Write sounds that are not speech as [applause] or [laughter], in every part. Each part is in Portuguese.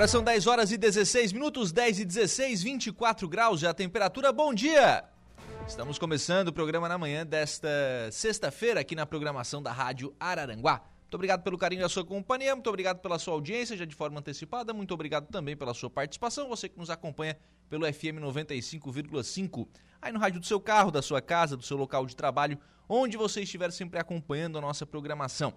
Agora são 10 horas e 16 minutos, 10 e 16, 24 graus já a temperatura. Bom dia! Estamos começando o programa na manhã desta sexta-feira aqui na programação da Rádio Araranguá. Muito obrigado pelo carinho da sua companhia, muito obrigado pela sua audiência, já de forma antecipada, muito obrigado também pela sua participação, você que nos acompanha pelo FM 95,5, aí no rádio do seu carro, da sua casa, do seu local de trabalho, onde você estiver sempre acompanhando a nossa programação.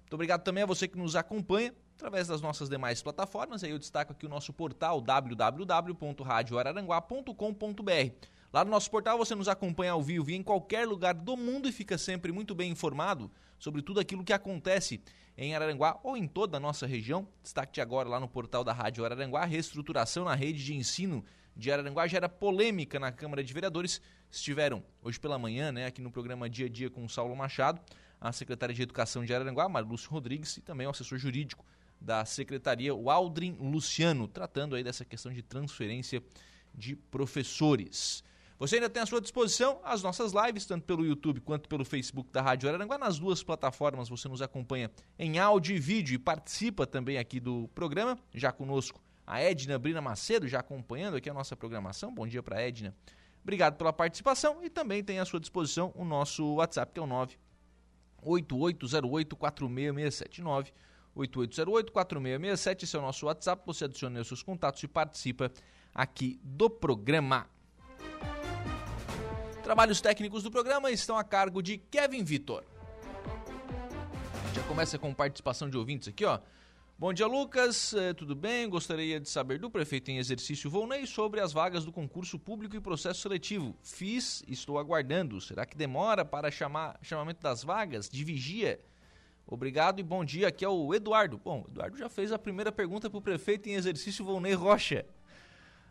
Muito obrigado também a você que nos acompanha através das nossas demais plataformas. Aí eu destaco aqui o nosso portal www.radioararanguá.com.br. Lá no nosso portal você nos acompanha ao vivo e em qualquer lugar do mundo e fica sempre muito bem informado sobre tudo aquilo que acontece em Araranguá ou em toda a nossa região. Destaque agora lá no portal da Rádio Araranguá, reestruturação na rede de ensino de Araranguá gera polêmica na Câmara de Vereadores. Estiveram hoje pela manhã, né, aqui no programa Dia a Dia com o Saulo Machado, a secretária de Educação de Araranguá, Marlúcio Rodrigues, e também o assessor jurídico da secretaria, o Aldrin Luciano, tratando aí dessa questão de transferência de professores. Você ainda tem à sua disposição as nossas lives, tanto pelo YouTube quanto pelo Facebook da Rádio Araranguá. Nas duas plataformas você nos acompanha em áudio e vídeo e participa também aqui do programa. Já conosco a Edna Brina Macedo, já acompanhando aqui a nossa programação. Bom dia para a Edna. Obrigado pela participação e também tem à sua disposição o nosso WhatsApp, que é o 98808 4667 8808-4667, esse é o nosso WhatsApp. Você adiciona os seus contatos e participa aqui do programa. Trabalhos técnicos do programa estão a cargo de Kevin Vitor. Já começa com participação de ouvintes aqui, ó. Bom dia, Lucas. Eh, tudo bem? Gostaria de saber do prefeito em exercício Volney sobre as vagas do concurso público e processo seletivo. Fiz, estou aguardando. Será que demora para chamar chamamento das vagas de vigia? Obrigado e bom dia. Aqui é o Eduardo. Bom, o Eduardo já fez a primeira pergunta para o prefeito em exercício Volney Rocha.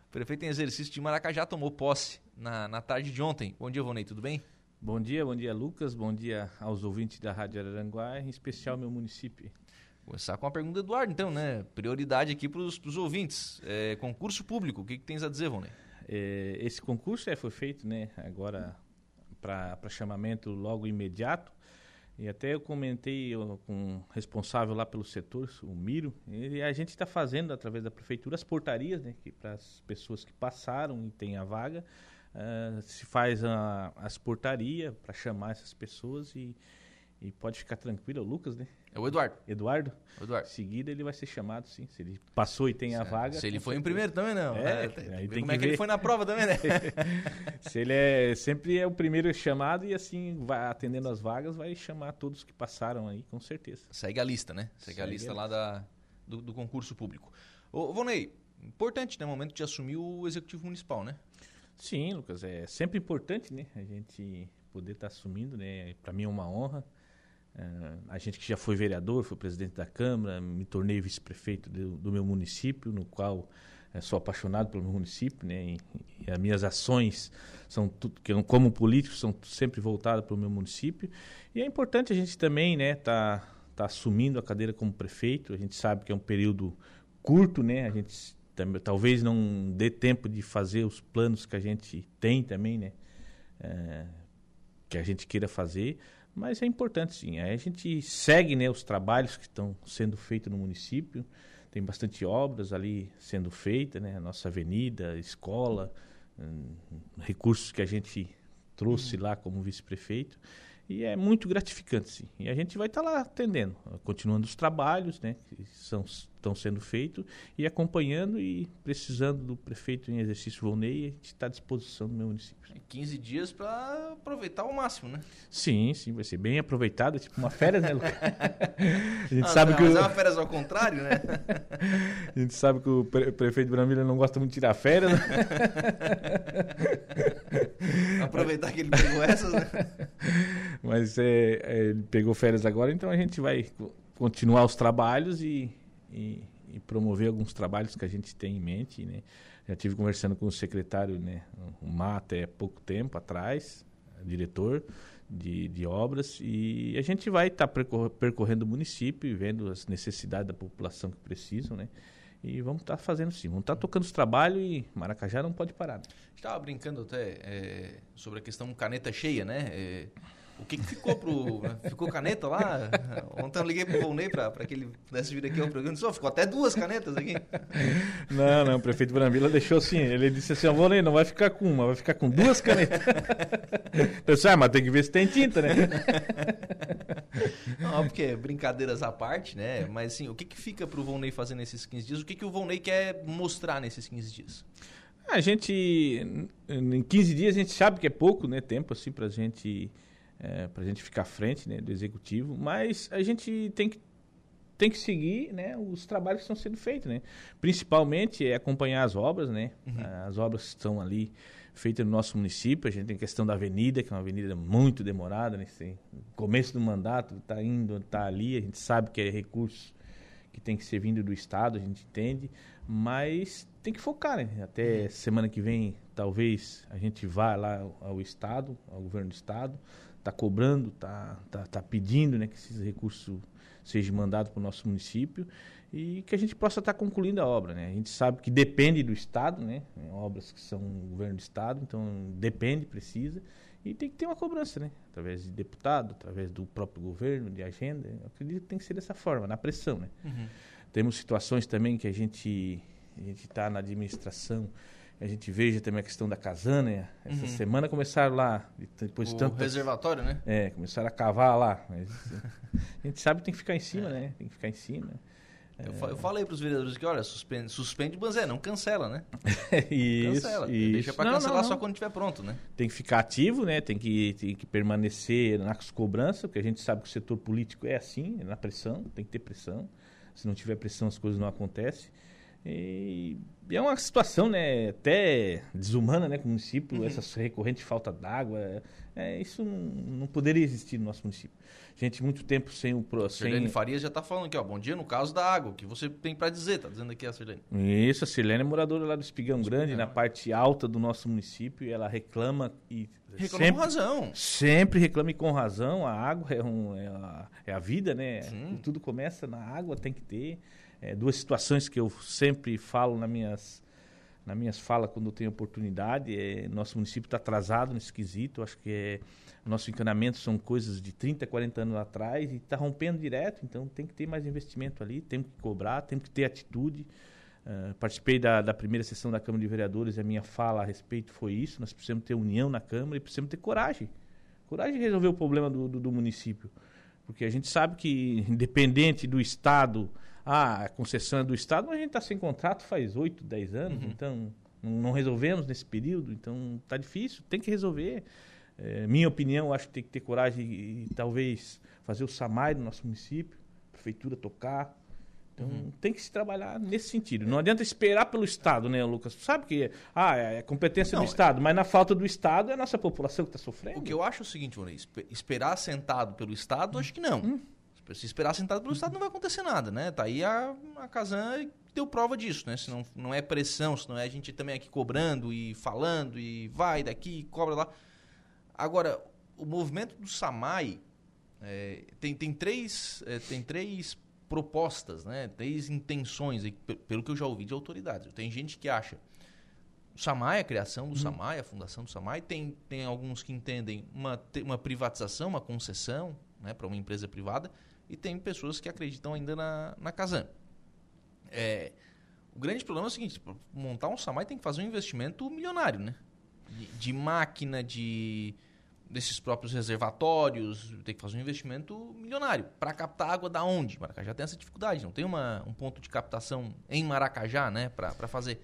O prefeito em exercício de Maracajá tomou posse na, na tarde de ontem. Bom dia, Volney, tudo bem? Bom dia, bom dia, Lucas. Bom dia aos ouvintes da Rádio Araranguá, em especial meu município. Começar com a pergunta do Eduardo, então, né? Prioridade aqui para os ouvintes. É, concurso público, o que, que tens a dizer, Volney? É, esse concurso é, foi feito né, agora para chamamento logo imediato. E até eu comentei com o responsável lá pelo setor, o Miro, e a gente está fazendo através da prefeitura as portarias, né, para as pessoas que passaram e têm a vaga, uh, se faz a, as portarias para chamar essas pessoas e, e pode ficar tranquilo, o Lucas, né? É o Eduardo. Eduardo? Eduardo. Em seguida ele vai ser chamado, sim. Se ele passou e tem a vaga. Se ele foi em primeiro também, não. É, é aí tem como que é que ele foi na prova também, né? [laughs] Se ele é sempre é o primeiro chamado e assim, vai atendendo as vagas, vai chamar todos que passaram aí, com certeza. Segue a lista, né? Segue, Segue a lista a lá da, do, do, concurso público. Ô, Vonei, importante, né? momento de assumir o executivo municipal, né? Sim, Lucas. É sempre importante, né? A gente poder estar tá assumindo, né? Para mim é uma honra. Uh, a gente que já foi vereador, fui presidente da Câmara, me tornei vice-prefeito do, meu município, no qual uh, sou apaixonado pelo meu município, né? E, e as minhas ações são tudo, que eu, como político são sempre voltadas para o meu município. E é importante a gente também, né, tá, tá assumindo a cadeira como prefeito. A gente sabe que é um período curto, né? A gente também, talvez não dê tempo de fazer os planos que a gente tem também, né? Uh, que a gente queira fazer mas é importante sim. Aí a gente segue né, os trabalhos que estão sendo feitos no município. Tem bastante obras ali sendo feitas, né? Nossa avenida, escola, hum, recursos que a gente trouxe lá como vice-prefeito. E é muito gratificante, sim. E a gente vai estar tá lá atendendo, continuando os trabalhos né, que são, estão sendo feitos e acompanhando e precisando do prefeito em exercício Volney, a gente está à disposição do meu município. 15 dias para aproveitar ao máximo, né? Sim, sim, vai ser bem aproveitado, tipo uma férias, né, Lucas? [laughs] a gente ah, sabe não, que mas o... é uma férias ao contrário, né? [laughs] a gente sabe que o pre prefeito de Brasília não gosta muito de tirar férias. Né? [laughs] Aproveitar que ele pegou essas, né? Mas é, é, ele pegou férias agora, então a gente vai continuar os trabalhos e, e, e, promover alguns trabalhos que a gente tem em mente, né? Já tive conversando com o secretário, né, o Mata, até pouco tempo atrás, diretor de, de obras, e a gente vai estar tá percorrendo o município e vendo as necessidades da população que precisam, né? E vamos estar tá fazendo sim, vamos estar tá tocando os trabalhos e Maracajá não pode parar. Né? Estava brincando até é, sobre a questão caneta cheia, né? É, o que, que ficou pro. ficou caneta lá? Ontem eu liguei pro Volney para que ele pudesse vir aqui ao programa. Só ficou até duas canetas aqui. [laughs] Não, não, o prefeito Brambila deixou assim. Ele disse assim: Volney, não vai ficar com uma, vai ficar com duas canetas. [laughs] Eu disse, ah, mas tem que ver se tem tinta, né? Não, porque brincadeiras à parte, né? Mas assim, o que, que fica pro Volney fazer nesses 15 dias? O que, que o Volney quer mostrar nesses 15 dias? A gente, em 15 dias, a gente sabe que é pouco, né? Tempo, assim, pra gente é, para a gente ficar à frente né, do executivo, mas a gente tem que, tem que seguir né, os trabalhos que estão sendo feitos. Né? Principalmente é acompanhar as obras, né? Uhum. as obras que estão ali feitas no nosso município. A gente tem a questão da avenida, que é uma avenida muito demorada. Né? começo do mandato está indo, está ali, a gente sabe que é recurso que tem que ser vindo do Estado, a gente entende, mas tem que focar, né? Até uhum. semana que vem, talvez a gente vá lá ao Estado, ao governo do Estado, está cobrando, está tá, tá pedindo né, que esses recursos sejam mandados para o nosso município e que a gente possa estar tá concluindo a obra. Né? A gente sabe que depende do Estado, né? obras que são governo do Estado, então depende, precisa, e tem que ter uma cobrança, né? através de deputado, através do próprio governo, de agenda. Eu acredito que tem que ser dessa forma, na pressão. Né? Uhum. Temos situações também que a gente a gente está na administração a gente veja também a questão da casana. Né? Essa uhum. semana começaram lá, depois o tanto reservatório, né? É, começaram a cavar lá. [laughs] A gente sabe que tem que ficar em cima, é. né? Tem que ficar em cima. Eu, eu falei para os vereadores que, olha, suspende, suspende mas é, não cancela, né? [laughs] isso, cancela. Isso. Deixa para cancelar não, não. só quando estiver pronto, né? Tem que ficar ativo, né? Tem que, tem que permanecer nas cobranças, porque a gente sabe que o setor político é assim, é na pressão, tem que ter pressão. Se não tiver pressão, as coisas não acontecem. E é uma situação, né, até desumana, né, com o município, uhum. essa recorrente falta d'água, é, isso não, não, poderia existir no nosso município. Gente, muito tempo sem o... A Sirlene Farias já está falando aqui, ó, bom dia no caso da água, o que você tem para dizer, tá dizendo aqui a Sirlene. Isso, a Sirlene é moradora lá do Espigão, Espigão Grande, na parte alta do nosso município, e ela reclama e... Reclama sempre, com razão. Sempre reclama e com razão, a água é, um, é, a, é a vida, né, Sim. tudo começa na água, tem que ter é, duas situações que eu sempre falo nas minhas, nas minhas falas quando eu tenho oportunidade. É, nosso município está atrasado nesse quesito. Acho que é, nosso encanamento são coisas de 30, 40 anos atrás e está rompendo direto. Então tem que ter mais investimento ali, tem que cobrar, tem que ter atitude. Uh, participei da, da, primeira sessão da Câmara de Vereadores e a minha fala a respeito foi isso. Nós precisamos ter união na Câmara e precisamos ter coragem. Coragem de resolver o problema do, do, do município. Porque a gente sabe que, [laughs] independente do Estado ah, a concessão é do Estado, mas a gente está sem contrato faz 8, 10 anos, uhum. então não resolvemos nesse período, então está difícil, tem que resolver. É, minha opinião, acho que tem que ter coragem e, e talvez fazer o SAMAI do nosso município, prefeitura tocar. Então uhum. tem que se trabalhar nesse sentido. Não adianta esperar pelo Estado, né, Lucas? Sabe que ah, é competência não, do Estado, mas na falta do Estado é a nossa população que está sofrendo. O que eu acho é o seguinte, Rony, esperar sentado pelo Estado, acho que não. Hum. Se esperar sentado pelo Estado, não vai acontecer nada, né? Tá aí a, a Casan deu prova disso, né? Se não, não é pressão, se não é a gente também aqui cobrando e falando e vai daqui, cobra lá. Agora, o movimento do Samai é, tem, tem, três, é, tem três propostas, né? Três intenções, pelo que eu já ouvi de autoridades. Tem gente que acha o SAMAI, a criação do hum. SAMAI, a fundação do SAMAI, tem, tem alguns que entendem uma, uma privatização, uma concessão né, para uma empresa privada, e tem pessoas que acreditam ainda na, na Kazan. É, o grande problema é o seguinte, para montar um Samai tem que fazer um investimento milionário, né? De, de, máquina, de desses próprios reservatórios, tem que fazer um investimento milionário. Para captar água da onde? Maracajá tem essa dificuldade, não tem uma, um ponto de captação em Maracajá, né, para fazer.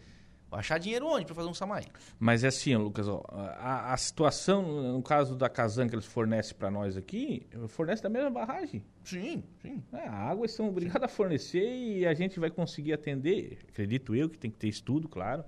Achar dinheiro onde para fazer um SAMAI? Mas é assim, Lucas, ó, a, a, situação, no caso da Casan que eles fornecem para nós aqui, fornece da mesma barragem. Sim, sim. É, a água eles são obrigados a fornecer e a gente vai conseguir atender, acredito eu que tem que ter estudo, claro,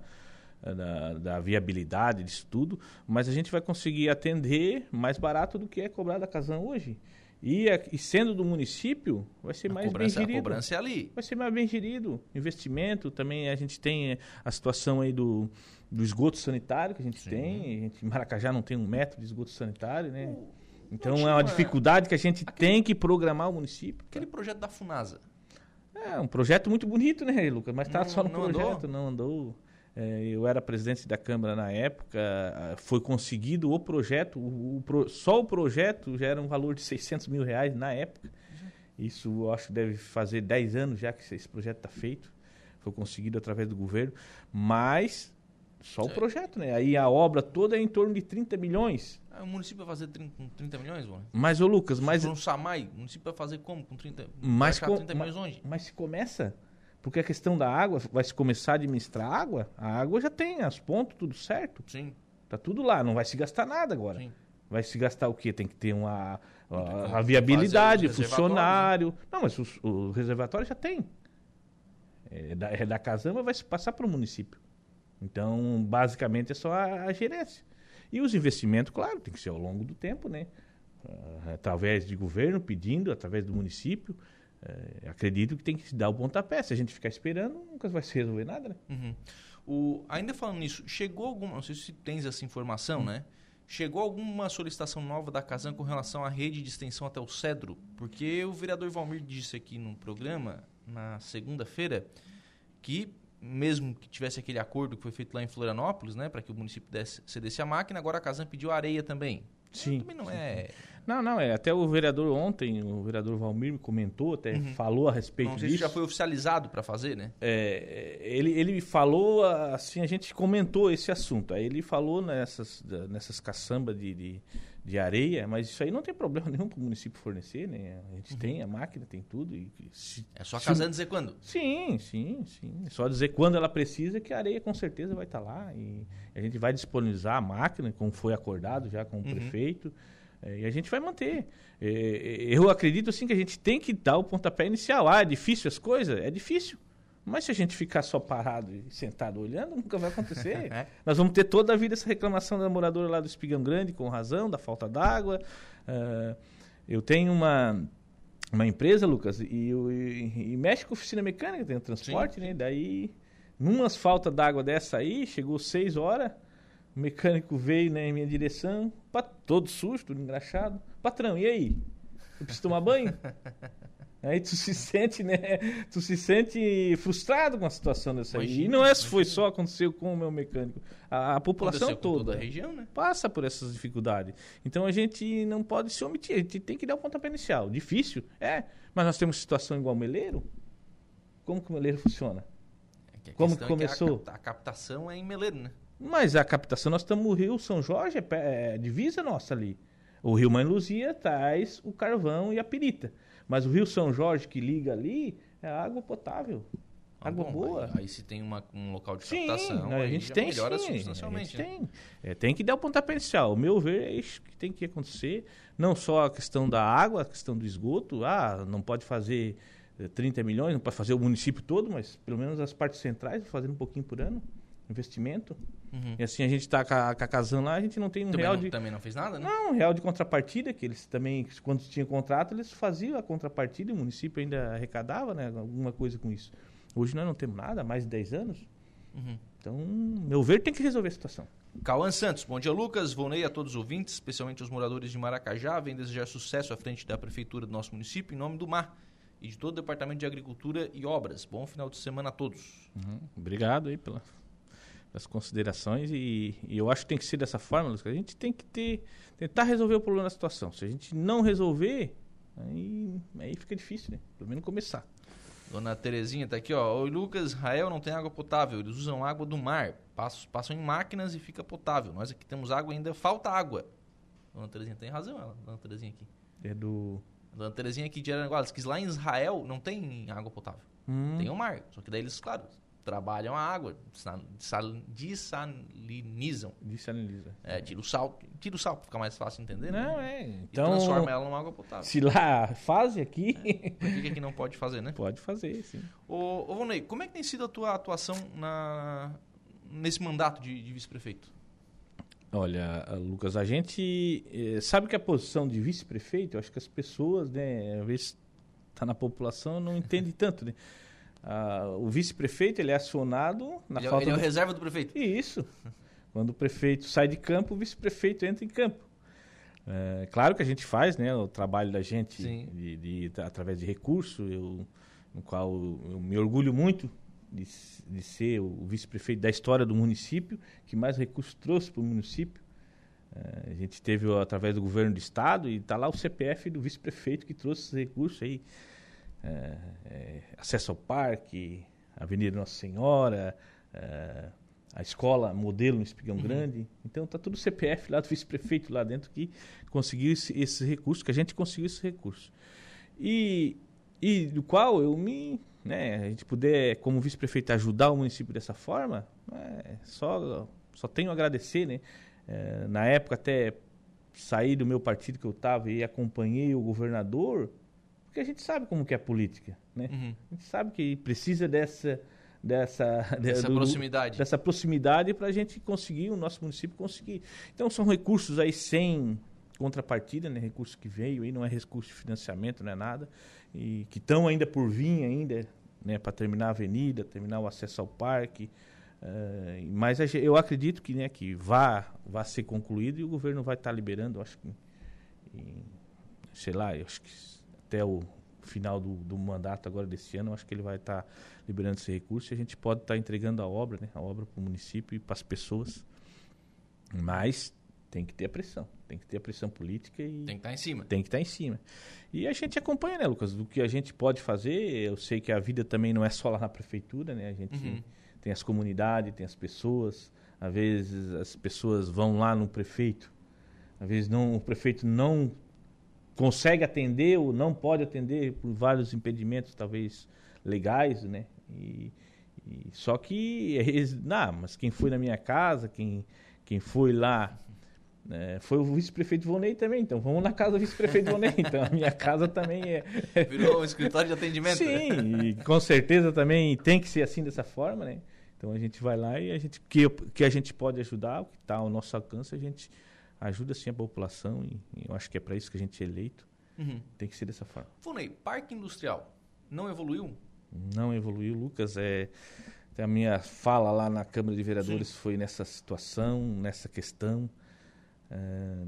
eh, da, da viabilidade disso tudo, mas a gente vai conseguir atender mais barato do que é cobrado a Casan hoje. E, e sendo do município, vai ser A mais cobrança, bem a gerido. cobrança é ali. Vai ser mais bem gerido. Investimento, também a gente tem eh, a situação aí do, do esgoto sanitário que a gente Sim. tem. A gente, em Maracajá não tem um metro de esgoto sanitário, né? O- Então é uma uma- dificuldade que a gente aquele- tem que programar o município. Aquele projeto da Funasa. É um projeto muito bonito, né, Lucas? Mas tá Não- só no não andou? projeto, não andou. É, eu era presidente da Câmara na época, ah, foi conseguido o projeto, o, o só o projeto já era um valor de 600 mil reais na época. Isso eu acho que deve fazer 10 anos já que esse projeto está feito. Foi conseguido através do governo, mas só o projeto, né? Aí a obra toda é em torno de 30 milhões. Ah, o município vai fazer 30, com 30 milhões, mano? Mas, ô Lucas, mas um SAMAI, o município vai fazer como com 30 Mas com- 30 milhões onde? Mas se começa, porque a questão da água, vai se começar a administrar água, a água já tem as pontos, tudo certo. Sim, Tá tudo lá, não vai se gastar nada agora. sim. Vai se gastar o quê? Tem que ter uma a, a viabilidade, funcionário. Não, mas os- o, reservatório já tem. É da, é da Casama, vai se passar para o município. Então, basicamente, é só a, a gerência. E os investimentos, claro, tem que ser ao longo do tempo, né? Ah, através de governo pedindo, através do município. Eh, acredito que tem que se dar o pontapé. Se a gente ficar esperando, nunca vai se resolver nada, né? Uhum. O, ainda falando nisso, chegou alguma. Não sei se tens essa informação, né? Chegou alguma solicitação nova da Casan com relação à rede de extensão até o Cedro? Porque o vereador Valmir disse aqui no programa, na segunda-feira, que mesmo que tivesse aquele acordo que foi feito lá em Florianópolis, né, para que o município desse, cedesse a máquina, agora a Casan pediu areia também. Sim. Também não é. Não, não, é. Até o vereador ontem, o vereador Valmir me comentou, até falou a respeito Não disso. já foi oficializado para fazer, né? É, ele, ele falou, assim, a gente comentou esse assunto. Aí ele falou nessas, nessas caçambas de, de, de areia, mas isso aí não tem problema nenhum para o município fornecer, né? A gente tem a máquina, tem tudo. E, se- É só a se- Casan dizer quando. Sim, sim, sim. É só dizer quando ela precisa que a areia com certeza vai estar lá. E a gente vai disponibilizar a máquina, como foi acordado já com o Uhum. prefeito. É, e a gente vai manter. É, eu acredito assim que a gente tem que dar o pontapé inicial. Ah, é difícil as coisas? É difícil. Mas se a gente ficar só parado e sentado olhando, nunca vai acontecer. [laughs] É. Nós vamos ter toda a vida essa reclamação da moradora lá do Espigão Grande, com razão, da falta d'água. Ah, eu tenho uma, uma empresa, Lucas, e, eu- e- e mexe com oficina mecânica, tem transporte, né? Daí, numas falta d'água dessa aí, chegou seis horas, o mecânico veio né, em minha direção, pa- todo sujo, tudo engraxado. Patrão, e aí? Eu preciso tomar banho? [laughs] Aí tu se sente, né? Tu se sente frustrado com a situação dessa aí. E Imagina, não é se foi só aconteceu com o meu mecânico. A, a população toda toda a região, né? passa por essas dificuldades. Então a gente não pode se omitir, a gente tem que dar o pontapé inicial. Difícil? É. Mas nós temos situação igual o Meleiro? Como que o Meleiro funciona? É que Como que é que a começou? a captação é em Meleiro, né? Mas a captação, nós estamos no Rio São Jorge, é, é divisa nossa ali. O Rio Mãe Luzia traz o carvão e a pirita. Mas o Rio São Jorge que liga ali é água potável. Ah, água bom, boa. Aí, aí se tem uma- um local de Sim, captação, a gente tem melhora sim, substancialmente, a gente né? tem. É, tem que dar o pontapé inicial. O meu ver é isso que tem que acontecer. Não só a questão da água, a questão do esgoto. Ah, não pode fazer eh, 30 milhões, não pode fazer o município todo, mas pelo menos as partes centrais, fazendo um pouquinho por ano. Investimento. Uhum. E assim a gente está com a, com a Casan lá, a gente não tem um Também, real não, de. também não fez nada, né? Não, um real de contrapartida, que eles também, quando tinha contrato, eles faziam a contrapartida e o município ainda arrecadava né, alguma coisa com isso. Hoje nós não temos nada, há mais de 10 anos. Uhum. Então, meu ver, tem que resolver a situação. Cauã Santos, bom dia Lucas, Volney a todos os ouvintes, especialmente os moradores de Maracajá, vem desejar sucesso à frente da prefeitura do nosso município, em nome do MAR e de todo o Departamento de Agricultura e Obras. Bom final de semana a todos. Obrigado aí pela, pelas considerações e, e eu acho que tem que ser dessa forma, Lucas. A gente tem que ter, tentar resolver o problema da situação. Se a gente não resolver, aí, aí fica difícil, né? Pelo menos começar. Dona Terezinha tá aqui, ó. Oi, Lucas, Israel não tem água potável, eles usam água do mar, passam, passam em máquinas e fica potável. Nós aqui temos água ainda falta água. Dona Terezinha tem razão, ela, Dona Terezinha aqui. É do. Dona Terezinha aqui de Aranaguá, diz que lá em Israel não tem água potável. Hum, Tem o mar. Só que daí eles, claro, trabalham a água, sal- sal- dessalinizam. Desaliniza. É, tira o sal, tira o sal pra ficar mais fácil entender, Não, né? é. E Então, transforma ela numa água potável. se lá faz aqui, Por que, aqui não pode fazer, né? pode fazer, sim. Ô, ô Vonei, como é que tem sido a tua atuação na, nesse mandato de, de vice-prefeito? Olha, Lucas, a gente eh, sabe que a posição de vice-prefeito, acho que as pessoas, né, às vezes está na população, não entende tanto, né? O vice-prefeito ele é acionado na ele, é falta ele é o reserva do prefeito. Isso. [laughs] Quando o prefeito sai de campo, o vice-prefeito entra em campo. É, claro que a gente faz, né, o trabalho da gente de, de, através de recurso, eu, no qual eu me orgulho muito de, de ser o vice-prefeito da história do município, que mais recursos trouxe para o município. É, a gente teve através do governo do estado e está lá o CPF do vice-prefeito que trouxe esses recursos aí. É, é, acesso ao parque, Avenida Nossa Senhora, é, a escola modelo no Espigão uhum. Grande. Então está tudo CPF lá do vice-prefeito lá dentro que conseguiu esse, esses recursos, que a gente conseguiu esses recursos. E, e do qual eu me. Né, a gente puder, como vice-prefeito, ajudar o município dessa forma, é, só, só tenho a agradecer. Né? É, na época, até saí do meu partido que eu estava e acompanhei o governador, porque a gente sabe como que é a política. Né? Uhum. A gente sabe que precisa dessa dessa, dessa do, proximidade. Dessa proximidade para a gente conseguir, o nosso município conseguir. Então são recursos aí sem contrapartida, né? Recurso que veio aí, não é recurso de financiamento, não é nada. E que estão ainda por vir ainda, né? Para terminar a avenida, terminar o acesso ao parque. Uh, mas eu acredito que, né, que vá, vá ser concluído e o governo vai estar tá liberando, acho que, em, sei lá, acho que até o final do, do mandato agora desse ano, acho que ele vai estar tá liberando esse recurso e a gente pode estar tá entregando a obra, né? A obra para o município e para as pessoas. Mas tem que ter a pressão, tem que ter a pressão política e tem que estar tá em cima. Tem que estar tá em cima. E a gente acompanha, né, Lucas, do que a gente pode fazer. Eu sei que a vida também não é só lá na prefeitura, né? A gente uhum. tem as comunidades, tem as pessoas. Às vezes as pessoas vão lá no prefeito, às vezes não, o prefeito não consegue atender ou não pode atender por vários impedimentos, talvez legais, né? E, e só que não, [laughs] mas quem foi na minha casa, quem, quem foi lá é, foi o vice-prefeito Vonei também, então vamos na casa do vice-prefeito Vonei. [laughs] Então a minha casa também é. [laughs] Virou um escritório de atendimento. Né? Sim, e com certeza também tem que ser assim dessa forma, né? Então a gente vai lá e a gente que, que a gente pode ajudar, o que está ao nosso alcance, a gente ajuda sim a população e, e eu acho que é para isso que a gente é eleito. Uhum. Tem que ser dessa forma. Vonei, parque industrial não evoluiu? Não evoluiu, Lucas. É, a minha fala lá na Câmara de Vereadores Sim. foi nessa situação, nessa questão. É,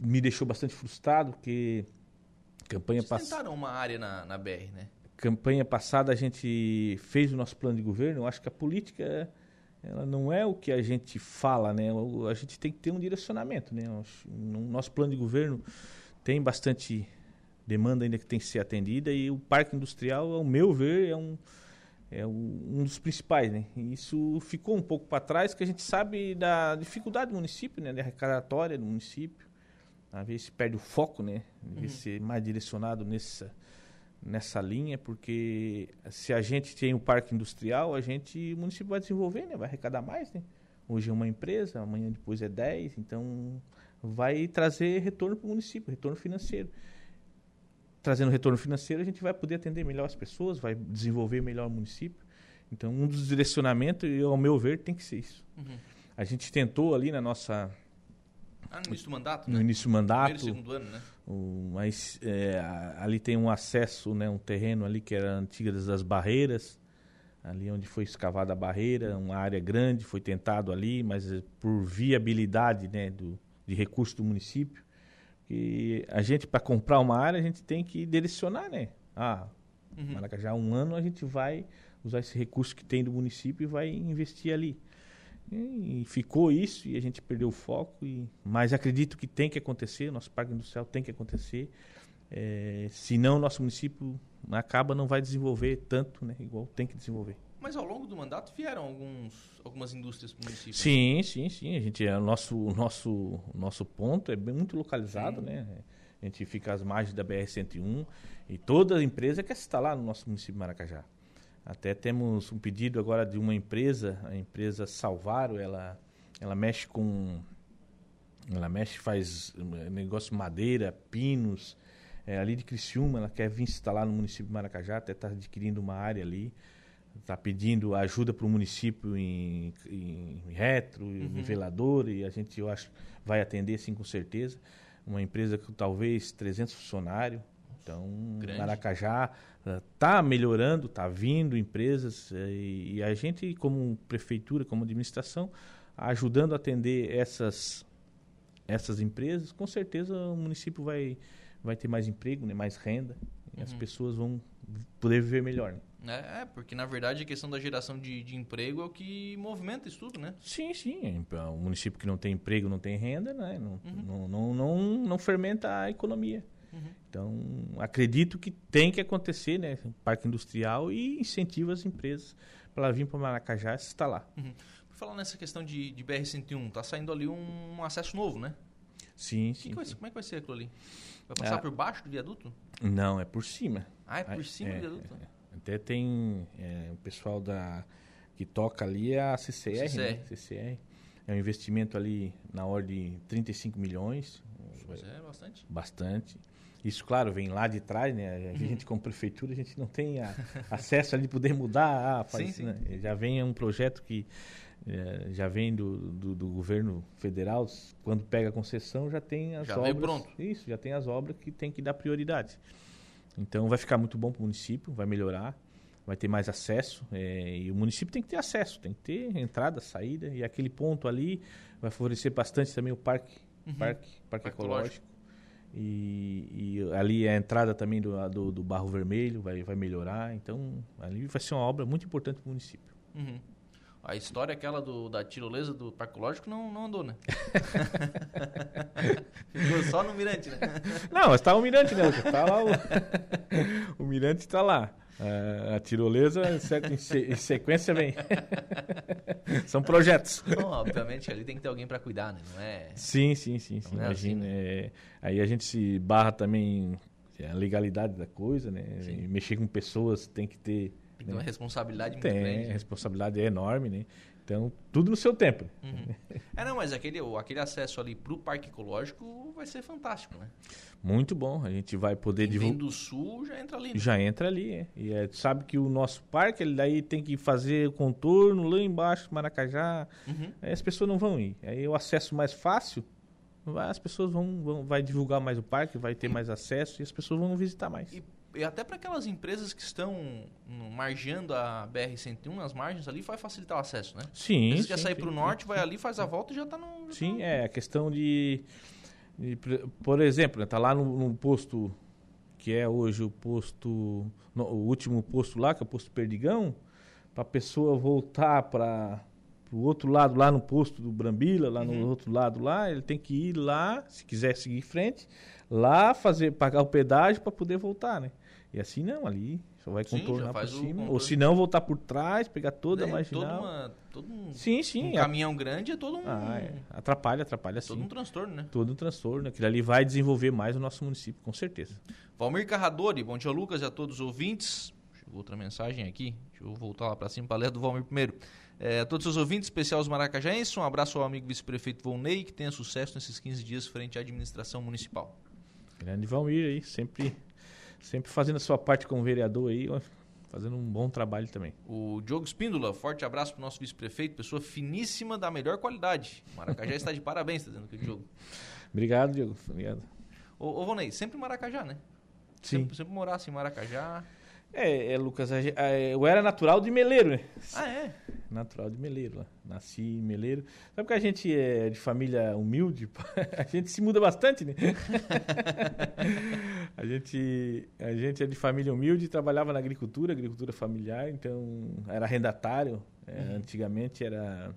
me deixou bastante frustrado, porque campanha passada. tentaram uma área na, na BR, né? Campanha passada a gente fez o nosso plano de governo. Eu acho que a política ela não é o que a gente fala, né? A gente tem que ter um direcionamento, né? O nosso plano de governo tem bastante demanda ainda que tem que ser atendida e o parque industrial, ao meu ver, é um, é um dos principais, né? E isso ficou um pouco para trás, que a gente sabe da dificuldade do município, né? Da arrecadatória do município. Às vezes perde o foco, né? Deve uhum. ser mais direcionado nessa, nessa linha, porque se a gente tem o um parque industrial, a gente, o município vai desenvolver, né? Vai arrecadar mais, né? Hoje é uma empresa, amanhã depois é 10, então vai trazer retorno para o município, retorno financeiro trazendo retorno financeiro, a gente vai poder atender melhor as pessoas, vai desenvolver melhor o município. Então, um dos direcionamentos, ao meu ver, tem que ser isso. Uhum. A gente tentou ali na nossa. Ah, no início do mandato? No né? início do mandato. Primeiro segundo ano, né? O, mas é, ali tem um acesso, né, um terreno ali que era antiga das barreiras, ali onde foi escavada a barreira, uma área grande, foi tentado ali, mas por viabilidade né, do, de recurso do município, que a gente, para comprar uma área, a gente tem que direcionar, né? Ah, uhum. Maracajá, um ano a gente vai usar esse recurso que tem do município e vai investir ali. E, ficou isso e a gente perdeu o foco. E, mas acredito que tem que acontecer, nosso parque industrial tem que acontecer. É, senão, nosso município acaba não vai desenvolver tanto, né? Igual tem que desenvolver. Mas ao longo do mandato vieram alguns, algumas indústrias para o município. Sim, sim, sim. A gente é o nosso, nosso, nosso ponto é bem, muito localizado, sim. né? A gente fica às margens da BR-101 e toda empresa quer estar lá no nosso município de Maracajá. Até temos um pedido agora de uma empresa, a empresa Salvaro, ela, ela mexe com. Ela mexe, faz eh, negócio de madeira, pinos, é, ali de Criciúma, ela quer vir instalar no município de Maracajá, até está adquirindo uma área ali. está pedindo ajuda para o município em, em retro, em Uhum. nivelador, e a gente, eu acho, vai atender sim com certeza. Uma empresa com talvez 300 funcionários. Então, Grande. Maracajá está melhorando, está vindo empresas, eh, e, a gente, como prefeitura, como administração, ajudando a atender essas, essas empresas, com certeza o município vai, vai ter mais emprego, né, mais renda, e as Uhum. pessoas vão poder viver melhor. Né? É, é, porque na verdade a questão da geração de, de emprego é o que movimenta isso tudo, né? Sim, sim. O município que não tem emprego, não tem renda, né? não, Uhum. não, não, não, não fermenta a economia. Uhum. Então, acredito que tem que acontecer, né? Parque industrial e incentiva as empresas para vir para Maracajá e se instalar. Por falar nessa questão de, de BR-101, tá saindo ali um, acesso novo, né? Sim, sim. vai como é que vai ser aquilo ali? Vai passar Ah. por baixo do viaduto? Não, é por cima. Ah, é por cima é, do viaduto? Até tem é, o pessoal da que toca ali é a CCR, CCR. Né? CCR. É um investimento ali na ordem de 35 milhões, Pois é, bastante. bastante. Isso, claro, vem lá de trás, né? A Uhum. gente, como prefeitura, a gente não tem a- [laughs] acesso ali de poder mudar. Ah, faz, Sim, sim. né? Já vem um projeto que eh, já vem do, do, do governo federal. Quando pega a concessão, já tem as Já obras. veio pronto. Isso, já tem as obras que tem que dar prioridade. Então, vai ficar muito bom para o município, vai melhorar, vai ter mais acesso. eh, e o município tem que ter acesso, tem que ter entrada, saída. E aquele ponto ali vai favorecer bastante também o parque, Uhum. parque, parque Parque ecológico. E, e ali é a entrada também do, do, do Barro Vermelho, vai, vai melhorar. Então, ali vai ser uma obra muito importante para o município. Uhum. A história aquela do, da tirolesa do Parque Lógico não, não andou, né? [laughs] Ficou só no Mirante, né? Não, mas tá o Mirante, né? Tá lá o... [laughs] o Mirante está lá. A tirolesa, certo, em, se- em sequência, vem. [laughs] São projetos. Bom, obviamente ali tem que ter alguém pra cuidar, né? Não é... Sim, sim, sim. sim é assim, imagina. é, aí a gente se barra também é, a legalidade da coisa, né? Sim. Mexer com pessoas tem que ter. Tem ter uma responsabilidade muito Tem, grande. a responsabilidade é enorme, né? Então, tudo no seu tempo. Uhum. É, não, mas aquele, o- aquele acesso ali pro Parque Ecológico vai ser fantástico, né? Muito bom. A gente vai poder divulgar. do sul já entra ali, né? Já entra ali, é. E é, sabe que o nosso parque, ele daí tem que fazer o contorno lá embaixo, Maracajá. Uhum. Aí as pessoas não vão ir. Aí o acesso mais fácil, as pessoas vão, vão vai divulgar mais o parque, vai ter mais acesso e as pessoas vão visitar mais. E, e até para aquelas empresas que estão no- margeando a BR-101, nas margens ali, vai facilitar o acesso, né? Sim. Se quer sair pro sim, norte, sim. vai ali, faz a volta e já tá no... já Sim, tá- é a questão de, de, por- exemplo, né, tá lá no, no posto que é hoje o posto, no- o último posto lá, que é o posto Perdigão, para a pessoa voltar para o outro lado, lá no posto do Brambila, lá Uhum. no outro lado lá, ele tem que ir lá, se quiser seguir em frente, lá fazer pagar o pedágio para poder voltar, né? E assim não, ali só vai Sim, contornar por cima, ou se não voltar por trás, pegar toda a É, todo, marginal. uma, todo um, Sim, sim, um a- caminhão grande é todo um, ah, é. atrapalha, atrapalha sim todo um transtorno, né? todo um transtorno. Aquilo ali vai desenvolver mais o nosso município, com certeza. Valmir Carradori, bom dia Lucas e a todos os ouvintes. Chegou outra mensagem aqui, deixa eu voltar lá para cima para ler a do Valmir primeiro. É, a todos os ouvintes, especial os maracajaenses, um abraço ao amigo vice-prefeito Volney, que tenha sucesso nesses 15 dias frente à administração municipal. Grande Valmir aí, sempre, sempre fazendo a sua parte como vereador aí, fazendo um bom trabalho também. O Diogo Espíndola, forte abraço para o nosso vice-prefeito, pessoa finíssima da melhor qualidade. O Maracajá está de parabéns, está dizendo aqui o Diogo. Obrigado, Diego. Obrigado. Ô, ô Volney, sempre Maracajá, né? Sim. Sempre, sempre morasse em Maracajá. É, é, Lucas, eu era natural de Meleiro, né? Ah, é? Natural de Meleiro, lá. nasci em Meleiro. Sabe que a gente é de família humilde? [laughs] A gente se muda bastante, né? [laughs] a, gente, a gente é de família humilde, trabalhava na agricultura, agricultura familiar, então era arrendatário. É, Uhum. Antigamente era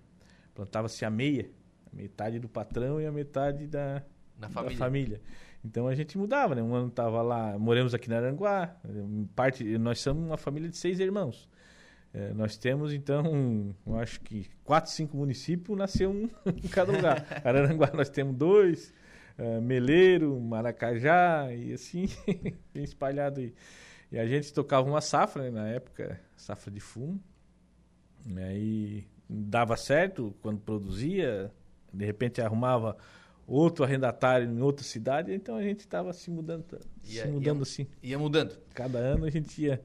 plantava-se a meia, a metade do patrão e a metade da, Da da família. família. Então a gente mudava, né? Um ano tava lá, moramos aqui na Aranguá, parte, nós somos uma família de seis irmãos. É, nós temos, então, acho que quatro, cinco municípios, nasceu um [laughs] em cada lugar. [laughs] Araranguá nós temos dois, é, Meleiro, Maracajá, e assim, [laughs] bem espalhado aí. E a gente tocava uma safra, né, na época, safra de fumo. E aí dava certo quando produzia, de repente arrumava outro arrendatário em outra cidade, então a gente estava se mudando, Ia- se mudando ia- assim. Ia mudando. Cada ano a gente ia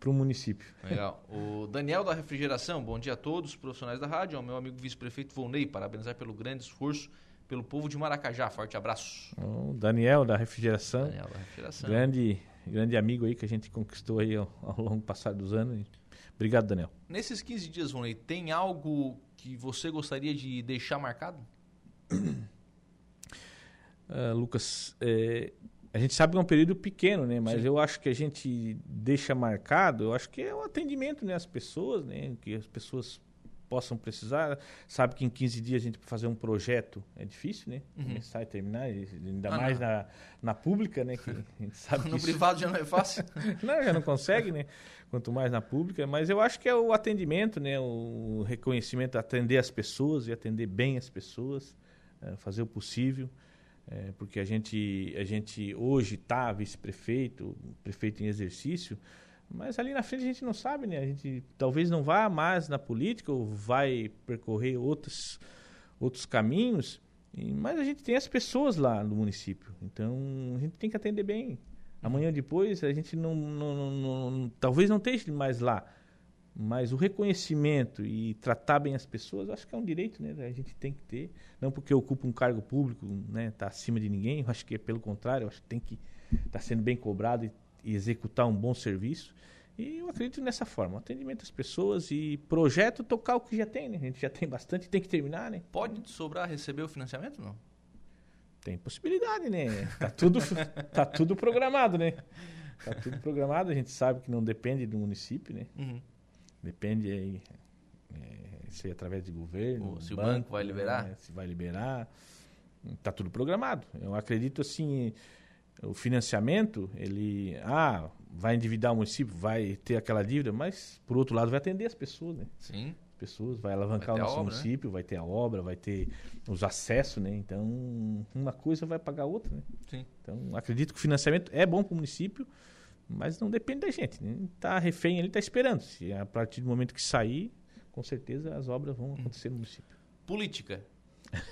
para o município. Legal. O Daniel da Refrigeração, bom dia a todos, profissionais da rádio, ao meu amigo vice-prefeito Volney, parabenizar pelo grande esforço pelo povo de Maracajá. Forte abraço. O Daniel da Refrigeração. Daniel da Refrigeração. Grande, grande amigo aí que a gente conquistou aí ao, ao longo passado dos anos. Obrigado, Daniel. Nesses 15 dias, Volney, tem algo que você gostaria de deixar marcado? Uh, [clears throat] Lucas, é, a gente sabe que é um período pequeno, né? Mas Sim. eu acho que a gente deixa marcado, eu acho que é o atendimento, né? As pessoas, né? Que as pessoas possam precisar. Sabe que em 15 dias a gente fazer um projeto é difícil, né? Uhum. Começar e terminar, ainda ah, mais na, na pública, né? Que a gente [laughs] sabe no isso... privado já não é fácil. [laughs] não, já não consegue, né? Quanto mais na pública. Mas eu acho que é o atendimento, né? O reconhecimento, atender as pessoas e atender bem as pessoas, é, fazer o possível. É, porque a gente, a gente hoje está vice-prefeito, prefeito em exercício, mas ali na frente a gente não sabe, né? A gente talvez não vá mais na política ou vai percorrer outros, outros caminhos, mas a gente tem as pessoas lá no município, então a gente tem que atender bem. Amanhã depois a gente não, não, não, não talvez não esteja mais lá, mas o reconhecimento e tratar bem as pessoas, acho que é um direito, né? A gente tem que ter. Não porque ocupa um cargo público, né? Tá acima de ninguém. Eu acho que é pelo contrário. acho que tem que estar tá sendo bem cobrado e, e, executar um bom serviço. E eu acredito nessa forma. Atendimento às pessoas e projeto tocar o que já tem, né? A gente já tem bastante, tem que terminar, né? Pode sobrar receber o financiamento, não? Tem possibilidade, né? Tá tudo, [laughs] tá tudo programado, né? Tá tudo programado. A gente sabe que não depende do município, né? Uhum. Depende aí, é, se é através de governo. se banco, o banco vai liberar? Né, se vai liberar. Está tudo programado. Eu acredito assim, o financiamento, ele. Ah, vai endividar o município, vai ter aquela dívida, mas por outro lado vai atender as pessoas, né? Sim. As pessoas, vai alavancar vai o nosso obra, né? município, né? vai ter a obra, vai ter os acessos, né? Então, uma coisa vai pagar a outra, né? Sim. Então, acredito que o financiamento é bom para o município, mas não depende da gente. Né? Está refém, ele está esperando. Se a partir do momento que sair, com certeza as obras vão acontecer no município. Política.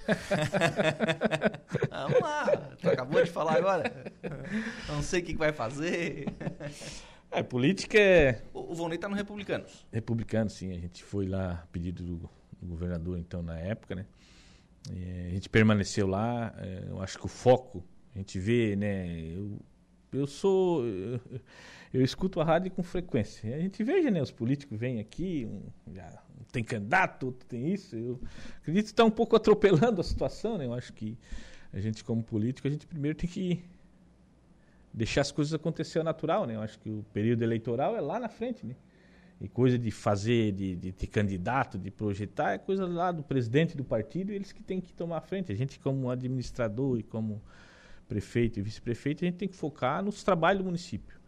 [laughs] Vamos lá, tu acabou de falar agora. Não sei o que vai fazer. É, política é. O, o Volney está no Republicanos. Republicano, sim. A gente foi lá, pedido do, do governador, então, na época, né? E a gente permaneceu lá. É, eu acho que o foco, a gente vê, né? Eu, eu sou. Eu, eu, escuto a rádio com frequência. A gente veja, né? Os políticos vêm aqui, um, já, tem candidato, outro tem isso. Eu acredito que está um pouco atropelando a situação, né? Eu acho que a gente, como político, a gente primeiro tem que deixar as coisas acontecer natural, né? Eu acho que o período eleitoral é lá na frente, né? E coisa de fazer, de, de ter candidato, de projetar, é coisa lá do presidente do partido, eles que têm que tomar a frente. A gente, como administrador e como prefeito e vice-prefeito, a gente tem que focar nos trabalhos do município.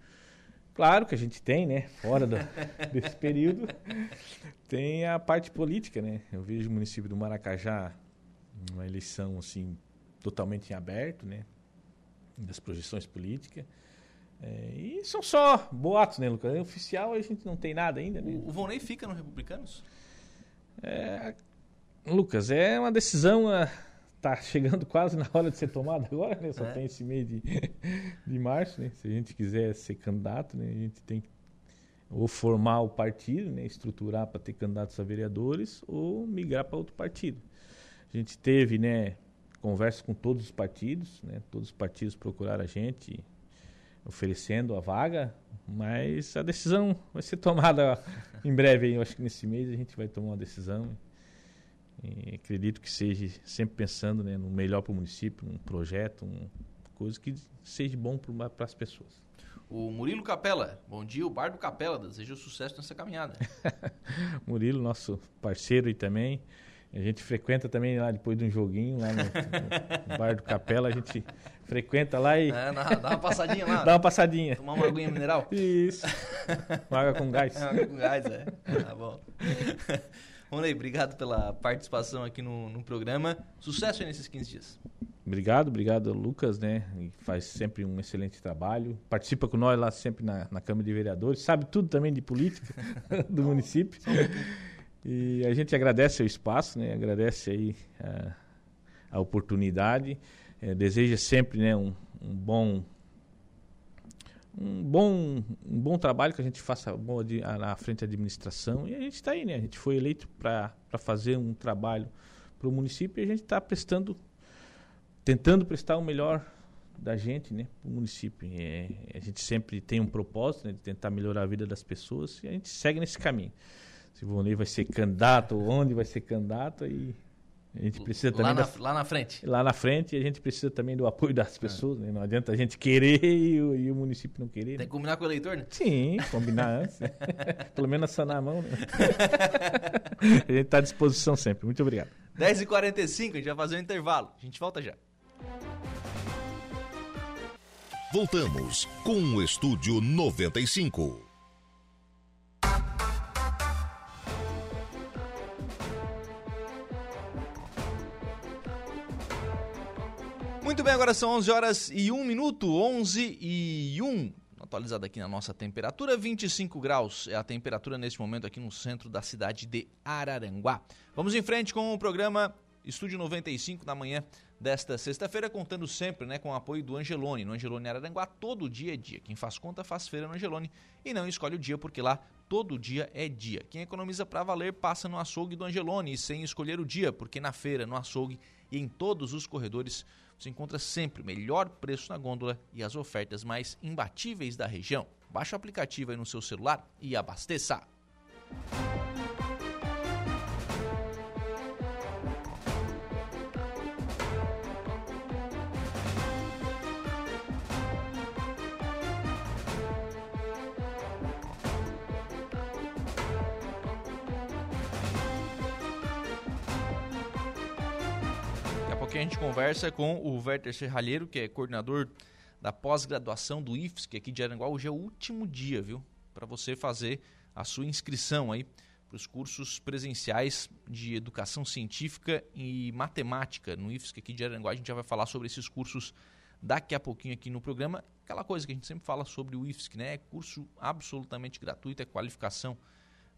Claro que a gente tem, né? Fora do, [laughs] desse período, tem a parte política, né? Eu vejo o município do Maracajá uma eleição assim totalmente em aberto, né? Das projeções políticas. É, e são só boatos, né, Lucas? Oficial a gente não tem nada ainda. Né? O, o Vonei fica no Republicanos? É, Lucas, é uma decisão tá chegando [laughs] quase na hora de ser tomada agora, né? Só é. tem esse mês de, [laughs] de março, né? Se a gente quiser ser candidato, né? A gente tem que ou formar o partido, né? Estruturar para ter candidatos a vereadores ou migrar para outro partido. A gente teve, né? Conversa com todos os partidos, né? Todos os partidos procuraram a gente oferecendo a vaga, mas a decisão vai ser [laughs] tomada em breve. Eu acho que nesse mês a gente vai tomar uma decisão. E acredito que seja sempre pensando né, no melhor para o município, um projeto, uma coisa que seja bom para as pessoas. O Murilo Capela, bom dia, o Bar do Capela, desejo sucesso nessa caminhada. [laughs] Murilo, nosso parceiro e também. A gente frequenta também lá depois de um joguinho, lá no, no Bar do Capela, a gente frequenta lá e. É, dá, uma passadinha lá. dá uma passadinha. Tomar uma aguinha mineral? Isso. Uma água com gás. [laughs] água com gás, é. Tá bom. [laughs] Ronei, obrigado pela participação aqui no, no programa. Sucesso aí nesses 15 dias. Obrigado, obrigado, Lucas, né? faz sempre um excelente trabalho. Participa com nós lá sempre na, na Câmara de Vereadores. Sabe tudo também de política [laughs] do município. E a gente agradece o espaço, né? Agradece aí a, a oportunidade. É, deseja sempre, né? Um, um bom um bom, um bom trabalho que a gente faça bom na frente da administração e a gente está aí, né? A gente foi eleito para fazer um trabalho para o município e a gente está prestando, tentando prestar o melhor da gente, né, para o município. É, a gente sempre tem um propósito né, de tentar melhorar a vida das pessoas e a gente segue nesse caminho. Se o Vonei vai ser candidato, onde vai ser candidato, e a gente precisa também. Lá na, da, lá na frente. Lá na frente, a gente precisa também do apoio das pessoas. É. Né? Não adianta a gente querer [laughs] e o, e o, município não querer. Tem que combinar com o eleitor, né? Sim, combinar [laughs] antes. Né? Pelo menos sanar a mão. Né? [laughs] a gente está à disposição sempre. Muito obrigado. 10h45, a gente vai fazer um intervalo. A gente volta já. Voltamos com o Estúdio 95. Bem, agora são 11 horas e 1 minuto, 11 e 1. Atualizada aqui na nossa temperatura, 25 graus é a temperatura neste momento aqui no centro da cidade de Araranguá. Vamos em frente com o programa Estúdio 95 na manhã desta sexta-feira, contando sempre né, com o apoio do Angelone. No Angelone Araranguá, todo dia é dia. Quem faz conta faz feira no Angelone e não escolhe o dia, porque lá todo dia é dia. Quem economiza para valer passa no açougue do Angelone, sem escolher o dia, porque na feira, no açougue e em todos os corredores você encontra sempre o melhor preço na gôndola e as ofertas mais imbatíveis da região. Baixe o aplicativo aí no seu celular e abasteça. A gente conversa com o Werther Serralheiro, que é coordenador da pós-graduação do IFSC aqui de Aranguá. Hoje é o último dia, viu? Para você fazer a sua inscrição aí para os cursos presenciais de educação científica e matemática no IFSC aqui de Aranguá. A gente já vai falar sobre esses cursos daqui a pouquinho aqui no programa. Aquela coisa que a gente sempre fala sobre o IFSC, né? É curso absolutamente gratuito, é qualificação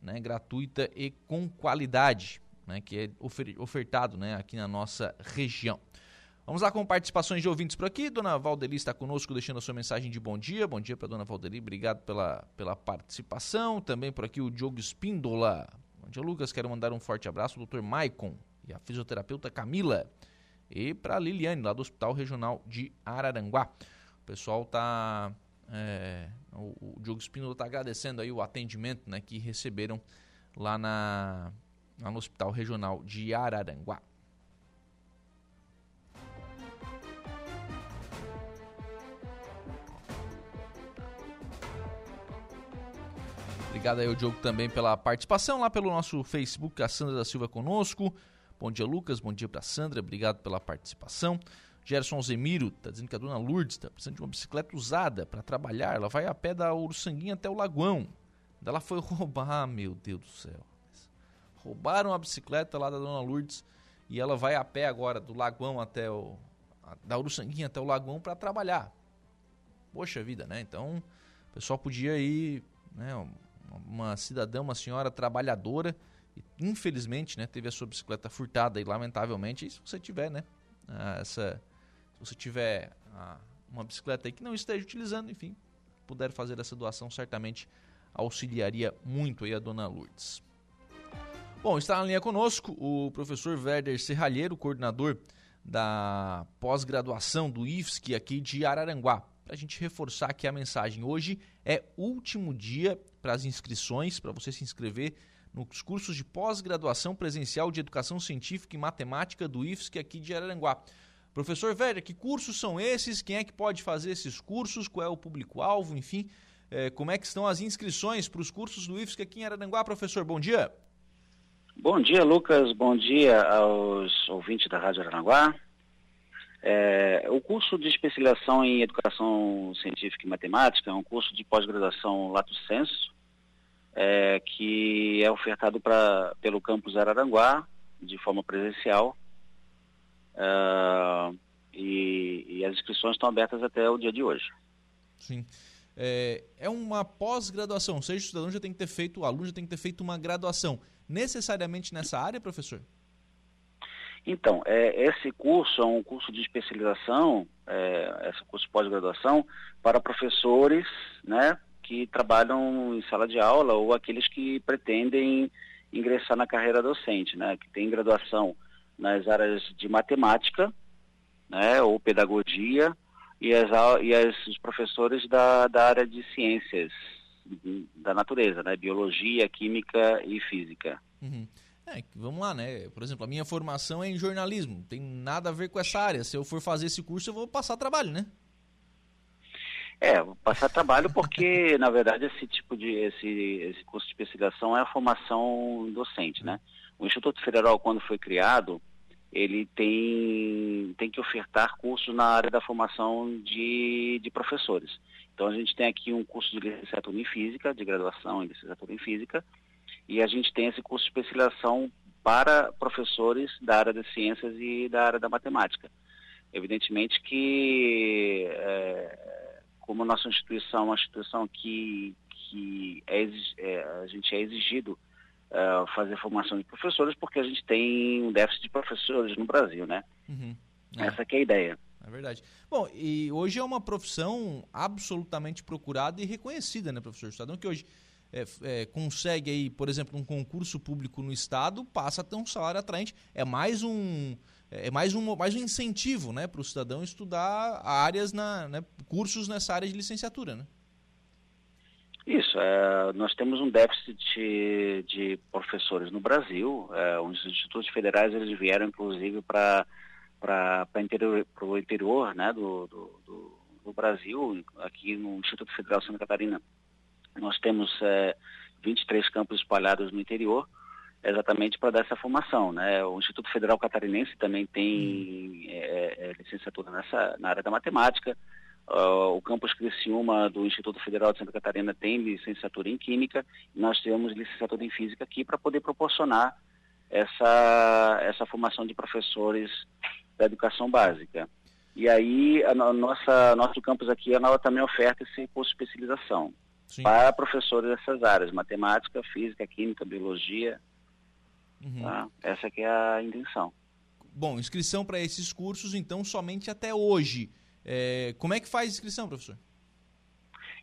né? gratuita e com qualidade né, que é ofertado né, aqui na nossa região. Vamos lá com participações de ouvintes por aqui. Dona Valdeli está conosco, deixando a sua mensagem de bom dia. Bom dia para Dona Valdeli, obrigado pela, pela participação. Também por aqui o Diogo Espíndola. Bom dia, Lucas. Quero mandar um forte abraço ao Dr. Maicon e a fisioterapeuta Camila. E para a Liliane, lá do Hospital Regional de Araranguá. O pessoal está. É, o, o Diogo Espíndola está agradecendo aí o atendimento né, que receberam lá na lá no Hospital Regional de Araranguá. Obrigado aí ao Diogo também pela participação lá pelo nosso Facebook, a Sandra da Silva conosco. Bom dia, Lucas. Bom dia para Sandra. Obrigado pela participação. Gerson Zemiro está dizendo que a dona Lourdes está precisando de uma bicicleta usada para trabalhar. Ela vai a pé da Uruçanguinha até o Lagoão. Ela foi [laughs] roubar, meu Deus do céu. Roubaram a bicicleta lá da Dona Lourdes e ela vai a pé agora do Lagoão até o. da Uruçanguinha até o Lagoão para trabalhar. Poxa vida, né? Então, o pessoal podia ir, né? Uma cidadã, uma senhora trabalhadora, e infelizmente, né, teve a sua bicicleta furtada e lamentavelmente, e se você tiver, né, essa se você tiver uma bicicleta aí que não esteja utilizando, enfim, puder fazer essa doação, certamente auxiliaria muito aí a dona Lourdes. Bom, está na linha conosco o professor Werder Serralheiro, coordenador da pós-graduação do IFSC aqui de Araranguá. Para a gente reforçar aqui a mensagem, hoje é último dia para as inscrições, para você se inscrever nos cursos de pós-graduação presencial de Educação Científica e Matemática do IFSC aqui de Araranguá. Professor Werder, que cursos são esses? Quem é que pode fazer esses cursos? Qual é o público-alvo? Enfim, é, como é que estão as inscrições para os cursos do IFSC aqui em Araranguá? Professor, bom dia. Bom dia, Lucas. Bom dia aos ouvintes da Rádio Aranaguá. É, o curso de especialização em Educação Científica e Matemática é um curso de pós-graduação Lato Senso, é, que é ofertado pra, pelo campus Araranguá, de forma presencial. É, e, e, as inscrições estão abertas até o dia de hoje. Sim. É, é uma pós-graduação, ou seja, o cidadão já tem que ter feito, o aluno já tem que ter feito uma graduação necessariamente nessa área, professor? Então, é, esse curso é um curso de especialização, é, esse curso de pós-graduação, para professores né, que trabalham em sala de aula ou aqueles que pretendem ingressar na carreira docente, né, que tem graduação nas áreas de matemática né, ou pedagogia e, as, e as, os professores da, da área de ciências da natureza, né, biologia, química e física. Uhum. É, vamos lá, né? Por exemplo, a minha formação é em jornalismo, tem nada a ver com essa área. Se eu for fazer esse curso, eu vou passar trabalho, né? É, vou passar trabalho porque, [laughs] na verdade, esse tipo de esse, esse curso de especialização é a formação docente, né? O Instituto Federal, quando foi criado, ele tem, tem que ofertar cursos na área da formação de, de professores. Então, a gente tem aqui um curso de licenciatura em Física, de graduação em licenciatura em Física, e a gente tem esse curso de especialização para professores da área das ciências e da área da matemática. Evidentemente que, é, como nossa instituição é uma instituição que, que é, é, a gente é exigido é, fazer formação de professores, porque a gente tem um déficit de professores no Brasil, né? Uhum. É. Essa é a ideia. É verdade. Bom, e hoje é uma profissão absolutamente procurada e reconhecida, né, professor? Estadão, que hoje é, é, consegue aí, por exemplo, um concurso público no estado, passa a ter um salário atraente. É mais um é mais um, mais um incentivo né, para o cidadão estudar áreas na, né, cursos nessa área de licenciatura. Né? Isso, é, nós temos um déficit de, de professores no Brasil. É, os institutos federais eles vieram, inclusive, para o interior, interior né, do, do, do, Brasil, aqui no Instituto Federal Santa Catarina nós temos é, 23 campos espalhados no interior, exatamente para dar essa formação. Né? O Instituto Federal Catarinense também tem é, é, licenciatura nessa, na área da matemática. Uh, o campus Criciúma do Instituto Federal de Santa Catarina tem licenciatura em Química. E nós temos licenciatura em Física aqui para poder proporcionar essa, essa formação de professores da educação básica. E aí, a, a nossa, nosso campus aqui, a também oferta esse curso de especialização. Sim. para professores dessas áreas, matemática, física, química, biologia. Uhum. Tá? Essa que é a intenção. Bom, inscrição para esses cursos, então, somente até hoje. É, como é que faz inscrição, professor?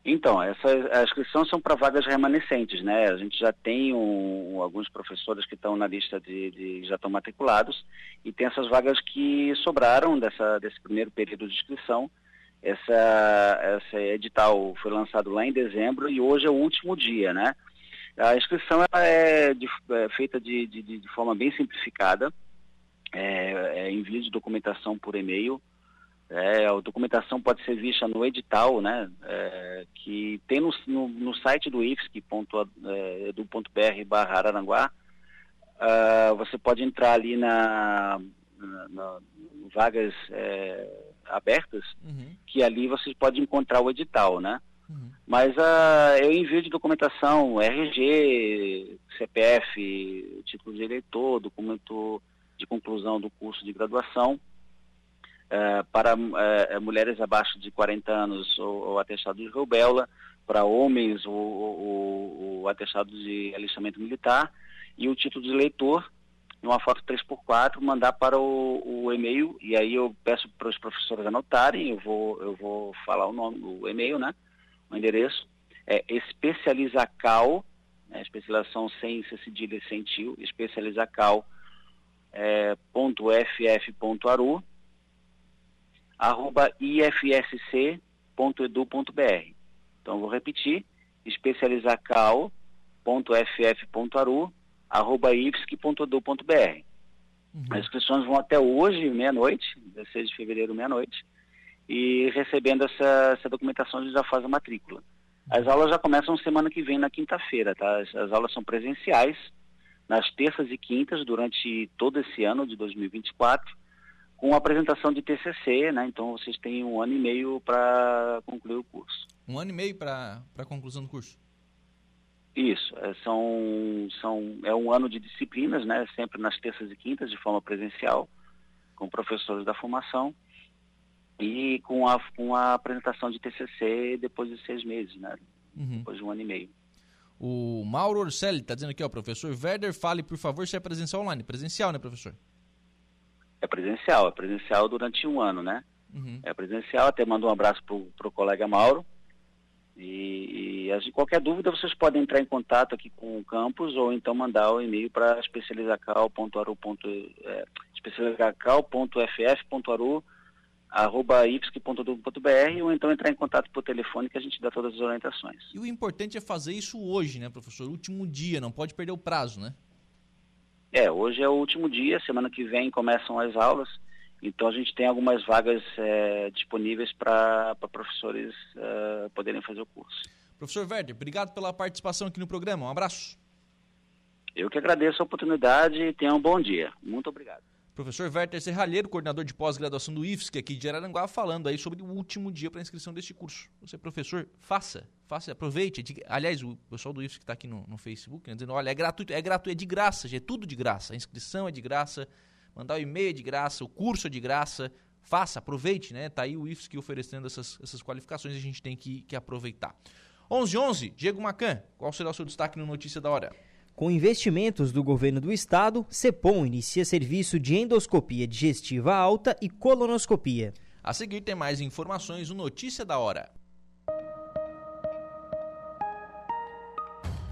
Então, essas as inscrições são para vagas remanescentes, né? A gente já tem um, alguns professores que estão na lista de, de, já estão matriculados e tem essas vagas que sobraram dessa, desse primeiro período de inscrição essa, essa edital foi lançado lá em dezembro e hoje é o último dia, né? A inscrição é, de, é, feita de, de, de, forma bem simplificada, é, é envio de documentação por e-mail. É, a documentação pode ser vista no edital, né? É, que tem no, no, no site do ifsc.edu.br barra Araranguá. Uh, você pode entrar ali na, na, na vagas é, abertas, uhum. que ali vocês podem encontrar o edital, né? Uhum. Mas uh, eu envio de documentação, RG, CPF, título de eleitor, documento de conclusão do curso de graduação, uh, para uh, mulheres abaixo de 40 anos ou, ou atestado de rubéola, para homens o, o, o atestado de alistamento militar e o título de eleitor numa foto 3x4, mandar para o, o e-mail, e aí eu peço para os professores anotarem, eu vou, eu vou falar o nome, o e-mail, né? O endereço. É especializacal, né, especialização sem cedilha e sem tio, especializacal, é, ponto ff.aru, arroba ifsc.edu.br. Então, vou repetir, especializacal.ff.aru, arroba ifsc.edu.br. Uhum. As inscrições vão até hoje, meia-noite, 16 de fevereiro, meia-noite, e recebendo essa, essa documentação a gente já faz a matrícula. As uhum. aulas já começam semana que vem, na quinta-feira, tá? As, as, aulas são presenciais, nas terças e quintas, durante todo esse ano de 2024, com apresentação de TCC, né? Então vocês têm um ano e meio para concluir o curso. Um ano e meio para a conclusão do curso? Isso, é, são, são, é um ano de disciplinas, né, sempre nas terças e quintas, de forma presencial, com professores da formação e com a, com a apresentação de TCC depois de seis meses, né, uhum. depois de um ano e meio. O Mauro Orselli está dizendo aqui, ó, professor Werder, fale por favor se é presencial online. Presencial, né, professor? É presencial, é presencial durante um ano, né? Uhum. É presencial, até mando um abraço pro, o colega Mauro. E, e qualquer dúvida vocês podem entrar em contato aqui com o campus ou então mandar o um e-mail para especializacal.aru. É, ou então entrar em contato por telefone que a gente dá todas as orientações. E o importante é fazer isso hoje, né, professor? Último dia, não pode perder o prazo, né? É, hoje é o último dia, semana que vem começam as aulas, então a gente tem algumas vagas é, disponíveis para professores é, poderem fazer o curso. Professor Verde, obrigado pela participação aqui no programa, um abraço. Eu que agradeço a oportunidade e tenha um bom dia. Muito obrigado. Professor Werther Serralheiro, coordenador de pós-graduação do IFSC aqui de Araranguá, falando aí sobre o último dia para inscrição deste curso. Você, professor, faça, faça, aproveite. aliás, o pessoal do IFSC que está aqui no, no Facebook, né, dizendo, olha, é gratuito, é gratuito, é de graça, é tudo de graça. A inscrição é de graça, mandar o e-mail é de graça, o curso é de graça. Faça, aproveite, né? Tá aí o IFSC oferecendo essas, essas qualificações a gente tem que, que aproveitar. 11 11 Diego Macan, qual será o seu destaque no Notícia da Hora? Com investimentos do governo do estado, CEPOM inicia serviço de endoscopia digestiva alta e colonoscopia. A seguir tem mais informações no Notícia da Hora.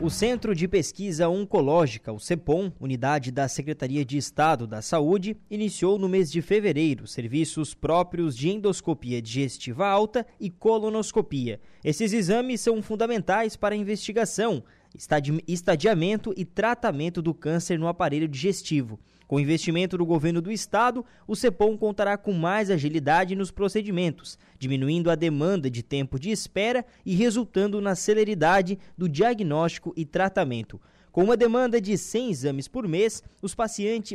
O Centro de Pesquisa Oncológica, o CEPOM, unidade da Secretaria de Estado da Saúde, iniciou no mês de fevereiro serviços próprios de endoscopia digestiva alta e colonoscopia. Esses exames são fundamentais para a investigação, estadiamento e tratamento do câncer no aparelho digestivo. Com investimento do governo do estado, o CEPOM contará com mais agilidade nos procedimentos, diminuindo a demanda de tempo de espera e resultando na celeridade do diagnóstico e tratamento. Com uma demanda de 100 exames por mês, os,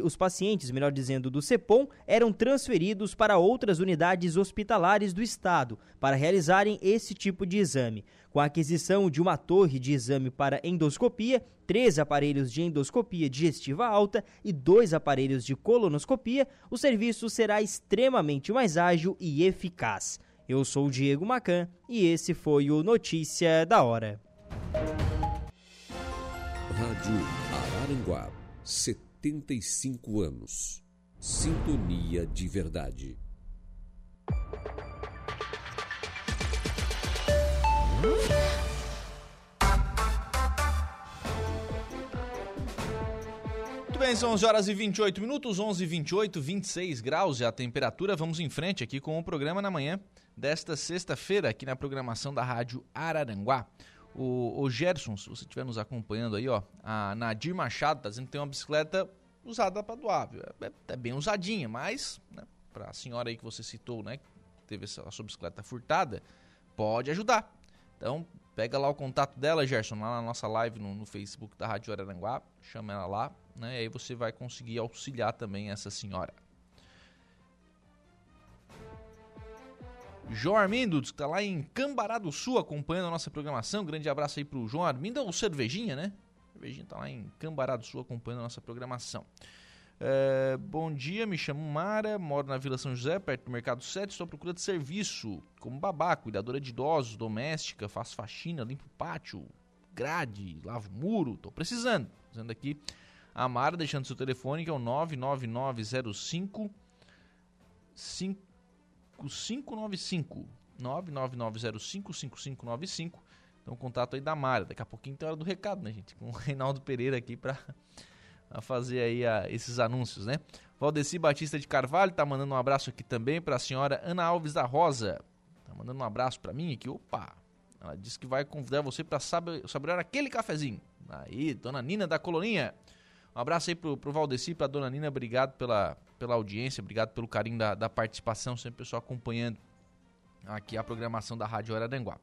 os pacientes, melhor dizendo, do CEPOM, eram transferidos para outras unidades hospitalares do estado para realizarem esse tipo de exame. Com a aquisição de uma torre de exame para endoscopia, três aparelhos de endoscopia digestiva alta e dois aparelhos de colonoscopia, o serviço será extremamente mais ágil e eficaz. Eu sou o Diego Macan e esse foi o Notícia da Hora. Rádio Araranguá, 75 anos. Sintonia de verdade. Muito bem, são 11 horas e 28 minutos, 11 e 28, 26 graus é a temperatura. Vamos em frente aqui com o programa na manhã desta sexta-feira, aqui na programação da Rádio Araranguá. O, o Gerson, se você estiver nos acompanhando aí, ó, a Nadir Machado tá dizendo que tem uma bicicleta usada para doar, é, é, bem usadinha, mas, né, para a senhora aí que você citou, né, que teve a sua bicicleta furtada, pode ajudar. Então, pega lá o contato dela, Gerson, lá na nossa live no, no Facebook da Rádio Araranguá, chama ela lá, né, e aí você vai conseguir auxiliar também essa senhora. João Armindo, que está lá em Cambará do Sul acompanhando a nossa programação. Grande abraço aí pro João Armindo, o Cervejinha, né? Cervejinha está lá em Cambará do Sul acompanhando a nossa programação. É, bom dia, me chamo Mara, moro na Vila São José, perto do Mercado 7. Estou à procura de serviço como babá, cuidadora de idosos, doméstica, faço faxina, limpo o pátio, grade, lavo muro. Estou precisando. Dizendo aqui a Mara, deixando seu telefone que é o 99905 5595 999055595. Então, contato aí da Mara. Daqui a pouquinho tem hora do recado, né, gente? Com o [laughs] Reinaldo Pereira aqui para [laughs] fazer aí a, esses anúncios, né? Valdeci Batista de Carvalho tá mandando um abraço aqui também para a senhora Ana Alves da Rosa. Tá mandando um abraço para mim aqui. Opa! Ela disse que vai convidar você para saborear aquele cafezinho. Aí, dona Nina da Coloninha. Um abraço aí pro, pro Valdeci, pra dona Nina. Obrigado pela, pela audiência, obrigado pelo carinho da, da participação, sempre pessoal acompanhando aqui a programação da Rádio Araranguá.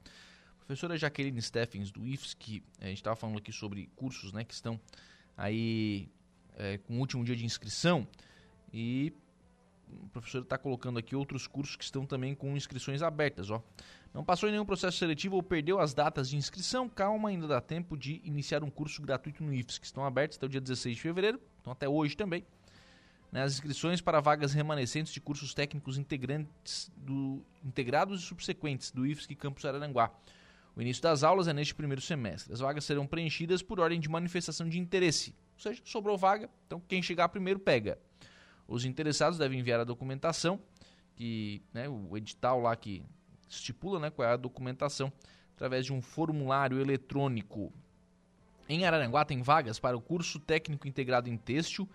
Professora Jaqueline Steffens, do IFS, que a gente estava falando aqui sobre cursos né, que estão aí é, com o último dia de inscrição e o professor está colocando aqui outros cursos que estão também com inscrições abertas, ó. Não passou em nenhum processo seletivo ou perdeu as datas de inscrição? Calma, ainda dá tempo de iniciar um curso gratuito no que estão abertos até o dia 16 de fevereiro, então até hoje também. Né, as inscrições para vagas remanescentes de cursos técnicos integrantes do, integrados e subsequentes do IFSC Campus Araranguá. O início das aulas é neste primeiro semestre. As vagas serão preenchidas por ordem de manifestação de interesse. Ou seja, sobrou vaga, então quem chegar primeiro pega. Os interessados devem enviar a documentação, que né, o edital lá que estipula né, qual é a documentação, através de um formulário eletrônico. Em Araranguá tem vagas para o curso técnico integrado em têxtil,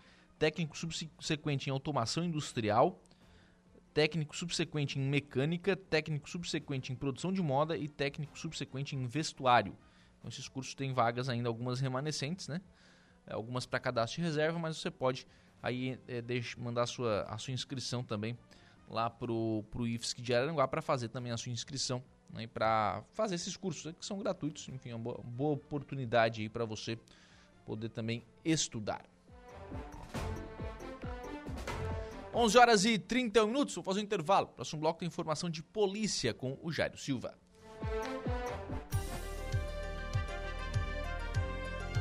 técnico subsequente em automação industrial, técnico subsequente em mecânica, técnico subsequente em produção de moda e técnico subsequente em vestuário. Então, esses cursos têm vagas ainda, algumas remanescentes, né? É, algumas para cadastro de reserva, mas você pode aí é, deixa, mandar a sua, a sua inscrição também lá pro, pro IFSC de Araranguá para fazer também a sua inscrição né, para fazer esses cursos né, que são gratuitos. Enfim, é uma boa, boa oportunidade para você poder também estudar. 11 horas e 31 minutos, vou fazer um intervalo. Próximo bloco tem informação de polícia com o Jairo Silva.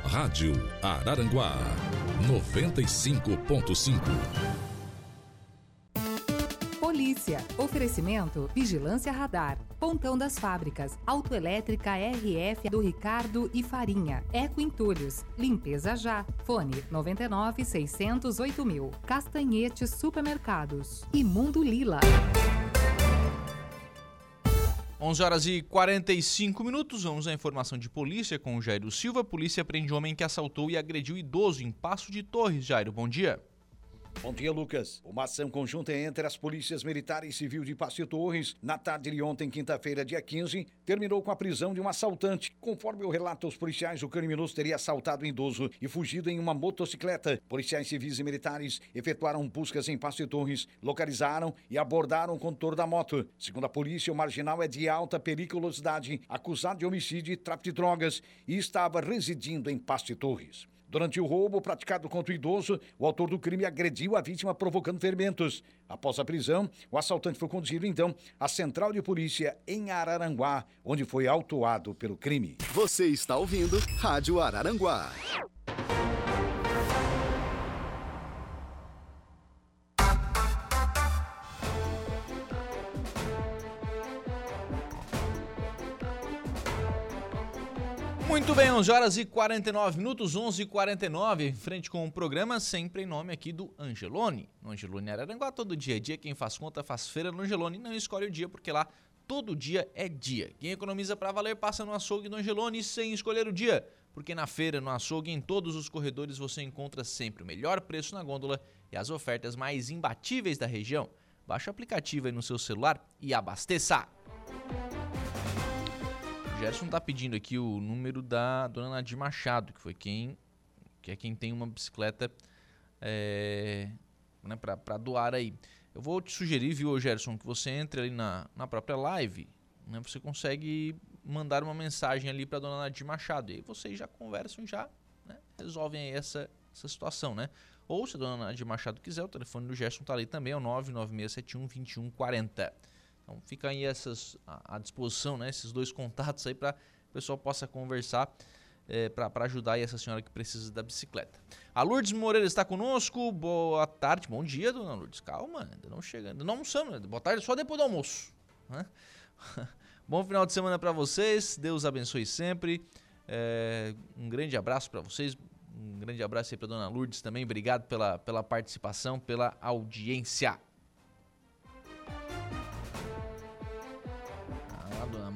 Rádio Araranguá 95.5 Polícia. Oferecimento Vigilância Radar. Pontão das Fábricas. Autoelétrica RF do Ricardo e Farinha. Eco Entulhos. Limpeza já. Fone 99 608 mil. Castanhetes Supermercados. E Mundo Lila. 11 horas e 45 minutos. Vamos à informação de polícia com o Jairo Silva. Polícia prende homem que assaltou e agrediu idoso em Passo de Torres. Jairo, bom dia. Bom dia, Lucas. Uma ação conjunta entre as polícias militar e civil de Passo Torres, na tarde de ontem, quinta-feira, dia 15, terminou com a prisão de um assaltante. Conforme o relato aos policiais, o criminoso teria assaltado um idoso e fugido em uma motocicleta. Policiais civis e militares efetuaram buscas em Passo Torres, localizaram e abordaram o condutor da moto. Segundo a polícia, o marginal é de alta periculosidade, acusado de homicídio e tráfico de drogas e estava residindo em Passo Torres. Durante o roubo praticado contra o idoso, o autor do crime agrediu a vítima provocando ferimentos. Após a prisão, o assaltante foi conduzido então à central de polícia em Araranguá, onde foi autuado pelo crime. Você está ouvindo Rádio Araranguá. Muito bem, 11 horas e 49 minutos, 11 e 49 em frente com o programa, sempre em nome aqui do Angelone. No Angelone Araranguá, todo dia é dia, quem faz conta faz feira no Angelone, não escolhe o dia, porque lá todo dia é dia. Quem economiza para valer passa no açougue do Angelone sem escolher o dia, porque na feira, no açougue, em todos os corredores você encontra sempre o melhor preço na gôndola e as ofertas mais imbatíveis da região. Baixe o aplicativo aí no seu celular e abasteça! Gerson tá pedindo aqui o número da dona Nadir Machado, que foi quem. que é quem tem uma bicicleta é, né, para doar aí. Eu vou te sugerir, viu, Gerson, que você entre ali na, na própria live, né, você consegue mandar uma mensagem ali para dona Nadir Machado. E aí vocês já conversam, já né, resolvem essa, essa situação, né? Ou se a dona Nadir Machado quiser, o telefone do Gerson tá ali também, é o 99671 2140. Então fica aí essas à, disposição, né? Esses dois contatos aí para o pessoal possa conversar é, para ajudar essa senhora que precisa da bicicleta. A Lourdes Moreira está conosco. Boa tarde, bom dia, dona Lourdes. Calma, ainda não chegando. Não almoçamos, né? boa tarde só depois do almoço. Né? [laughs] bom final de semana para vocês. Deus abençoe sempre. É, um grande abraço para vocês. Um grande abraço aí para dona Lourdes também. Obrigado pela, pela participação, pela audiência.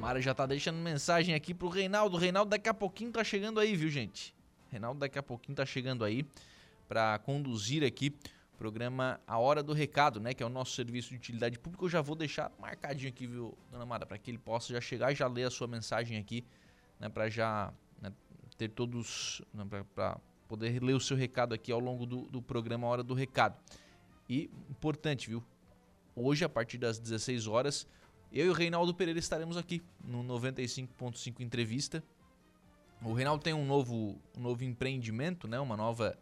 Mara já tá deixando mensagem aqui pro Reinaldo. Reinaldo daqui a pouquinho tá chegando aí, viu, gente? Reinaldo daqui a pouquinho tá chegando aí para conduzir aqui o programa A Hora do Recado, né? Que é o nosso serviço de utilidade pública. Eu já vou deixar marcadinho aqui, viu, dona Mara, para que ele possa já chegar e já ler a sua mensagem aqui, né? Para já né, ter todos. Né, para poder ler o seu recado aqui ao longo do, do programa A Hora do Recado. E importante, viu? Hoje, a partir das 16 horas, eu e o Reinaldo Pereira estaremos aqui no 95.5 Entrevista. O Reinaldo tem um novo, um novo empreendimento, né? uma nova.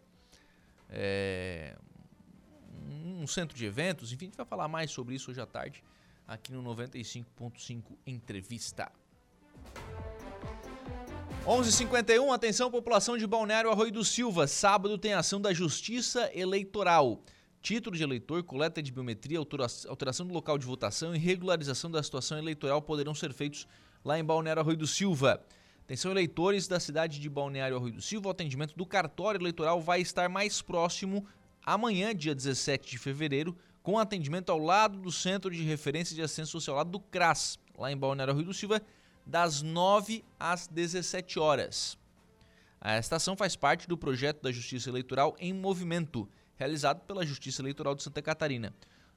É, um centro de eventos, enfim, a gente vai falar mais sobre isso hoje à tarde aqui no 95.5 Entrevista. 11:51 atenção população de Balneário Arroio do Silva, sábado tem ação da Justiça Eleitoral. Título de eleitor, coleta de biometria, alteração do local de votação e regularização da situação eleitoral poderão ser feitos lá em Balneário Arroio do Silva. Atenção eleitores da cidade de Balneário Arroio do Silva, o atendimento do cartório eleitoral vai estar mais próximo amanhã, dia 17 de fevereiro, com atendimento ao lado do Centro de Referência de Assistência Social, lado do CRAS, lá em Balneário Arroio do Silva, das 9 às 17 horas. A estação faz parte do projeto da Justiça Eleitoral em Movimento, realizado pela Justiça Eleitoral de Santa Catarina.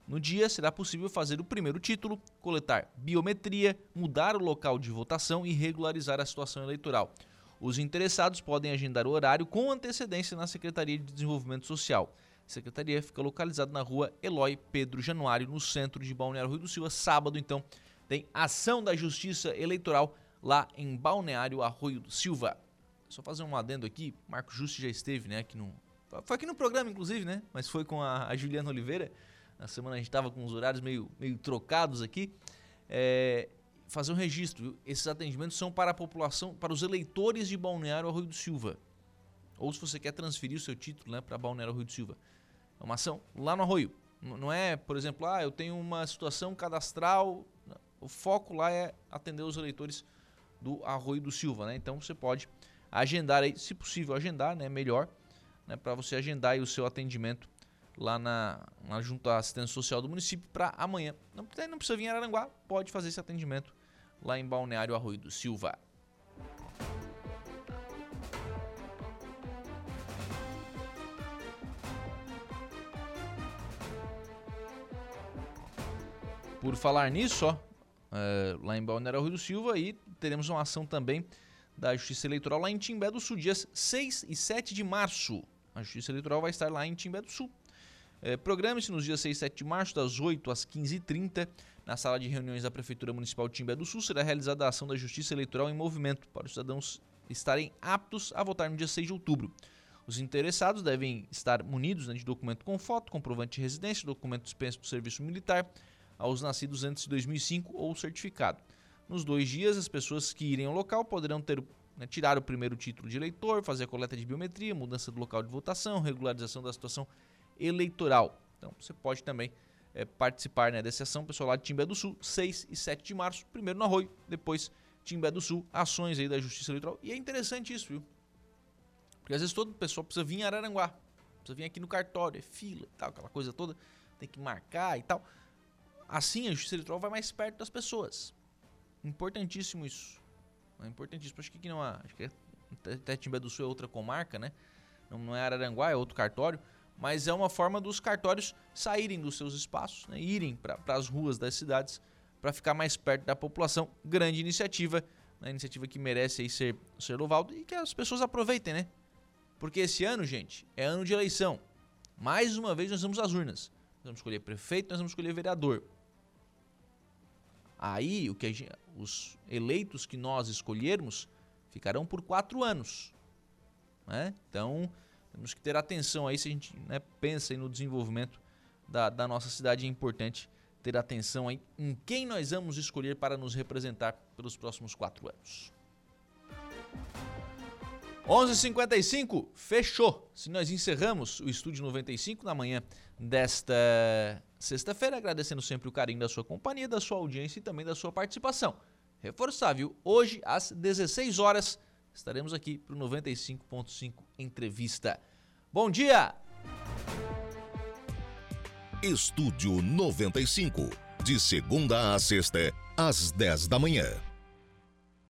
No dia, será possível fazer o primeiro título, coletar biometria, mudar o local de votação e regularizar a situação eleitoral. Os interessados podem agendar o horário com antecedência na Secretaria de Desenvolvimento Social. A secretaria fica localizada na rua Eloy Pedro Januário, no centro de Balneário Rio do Silva. Sábado, então, tem ação da Justiça Eleitoral lá em Balneário Arroio do Silva. Só fazer um adendo aqui, Marco Justi já esteve, né, aqui no... Foi aqui no programa, inclusive, né, mas foi com a, a Juliana Oliveira. Na semana a gente estava com os horários meio, meio trocados aqui. É, fazer um registro, esses atendimentos são para a população, para os eleitores de Balneário Arroio do Silva. Ou se você quer transferir o seu título né, para Balneário Arroio do Silva. É uma ação lá no Arroio. Não é, por exemplo, ah, eu tenho uma situação cadastral o foco lá é atender os eleitores do Arroio do Silva, né? Então você pode agendar aí, se possível agendar, né? Melhor, né? Para você agendar aí o seu atendimento lá na, na junto à assistência social do município para amanhã. Não, não precisa vir em Araranguá, pode fazer esse atendimento lá em Balneário Arroio do Silva. Por falar nisso, ó, uh, lá em Balneário Rio do Silva e teremos uma ação também da Justiça Eleitoral lá em Timbé do Sul, dias 6 e 7 de março. A Justiça Eleitoral vai estar lá em Timbé do Sul. É, Programe-se nos dias 6 e 7 de março, das 8 às 15h30, na sala de reuniões da Prefeitura Municipal de Timbé do Sul, será realizada a ação da Justiça Eleitoral em movimento para os cidadãos estarem aptos a votar no dia 6 de outubro. Os interessados devem estar munidos né, de documento com foto, comprovante de residência, documento dispenso do serviço militar, aos nascidos antes de 2005 ou certificado. Nos dois dias, as pessoas que irem ao local poderão ter, né, tirar o primeiro título de eleitor, fazer a coleta de biometria, mudança do local de votação, regularização da situação eleitoral. Então, você pode também é, participar né, dessa ação, pessoal lá de Timbé do Sul, 6 e 7 de março, primeiro no Arroio, depois Timbé do Sul, ações aí da Justiça Eleitoral. E é interessante isso, viu? Porque às vezes todo o pessoal precisa vir em Araranguá, precisa vir aqui no cartório, é fila e tal, aquela coisa toda, tem que marcar e tal. Assim a justiça eleitoral vai mais perto das pessoas. Importantíssimo isso. É importantíssimo. Acho que não é. Acho que é, até Timbé do Sul é outra comarca, né? Não, é Araranguá, é outro cartório. Mas é uma forma dos cartórios saírem dos seus espaços, né? irem para as ruas das cidades para ficar mais perto da população. Grande iniciativa, uma iniciativa que merece aí ser, ser louvado e que as pessoas aproveitem, né? Porque esse ano, gente, é ano de eleição. Mais uma vez nós vamos às urnas. Nós vamos escolher prefeito, nós vamos escolher vereador. Aí, o que gente, os eleitos que nós escolhermos ficarão por quatro anos. Né? Então, temos que ter atenção aí se a gente né, pensa no desenvolvimento da, da nossa cidade. É importante ter atenção aí em quem nós vamos escolher para nos representar pelos próximos quatro anos. 11:55 fechou. Se nós encerramos o estúdio 95 na manhã desta sexta-feira, agradecendo sempre o carinho da sua companhia, da sua audiência e também da sua participação. Reforçar, viu? Hoje às 16 horas estaremos aqui para o 95.5 entrevista. Bom dia. Estúdio 95, de segunda a sexta, às 10 da manhã.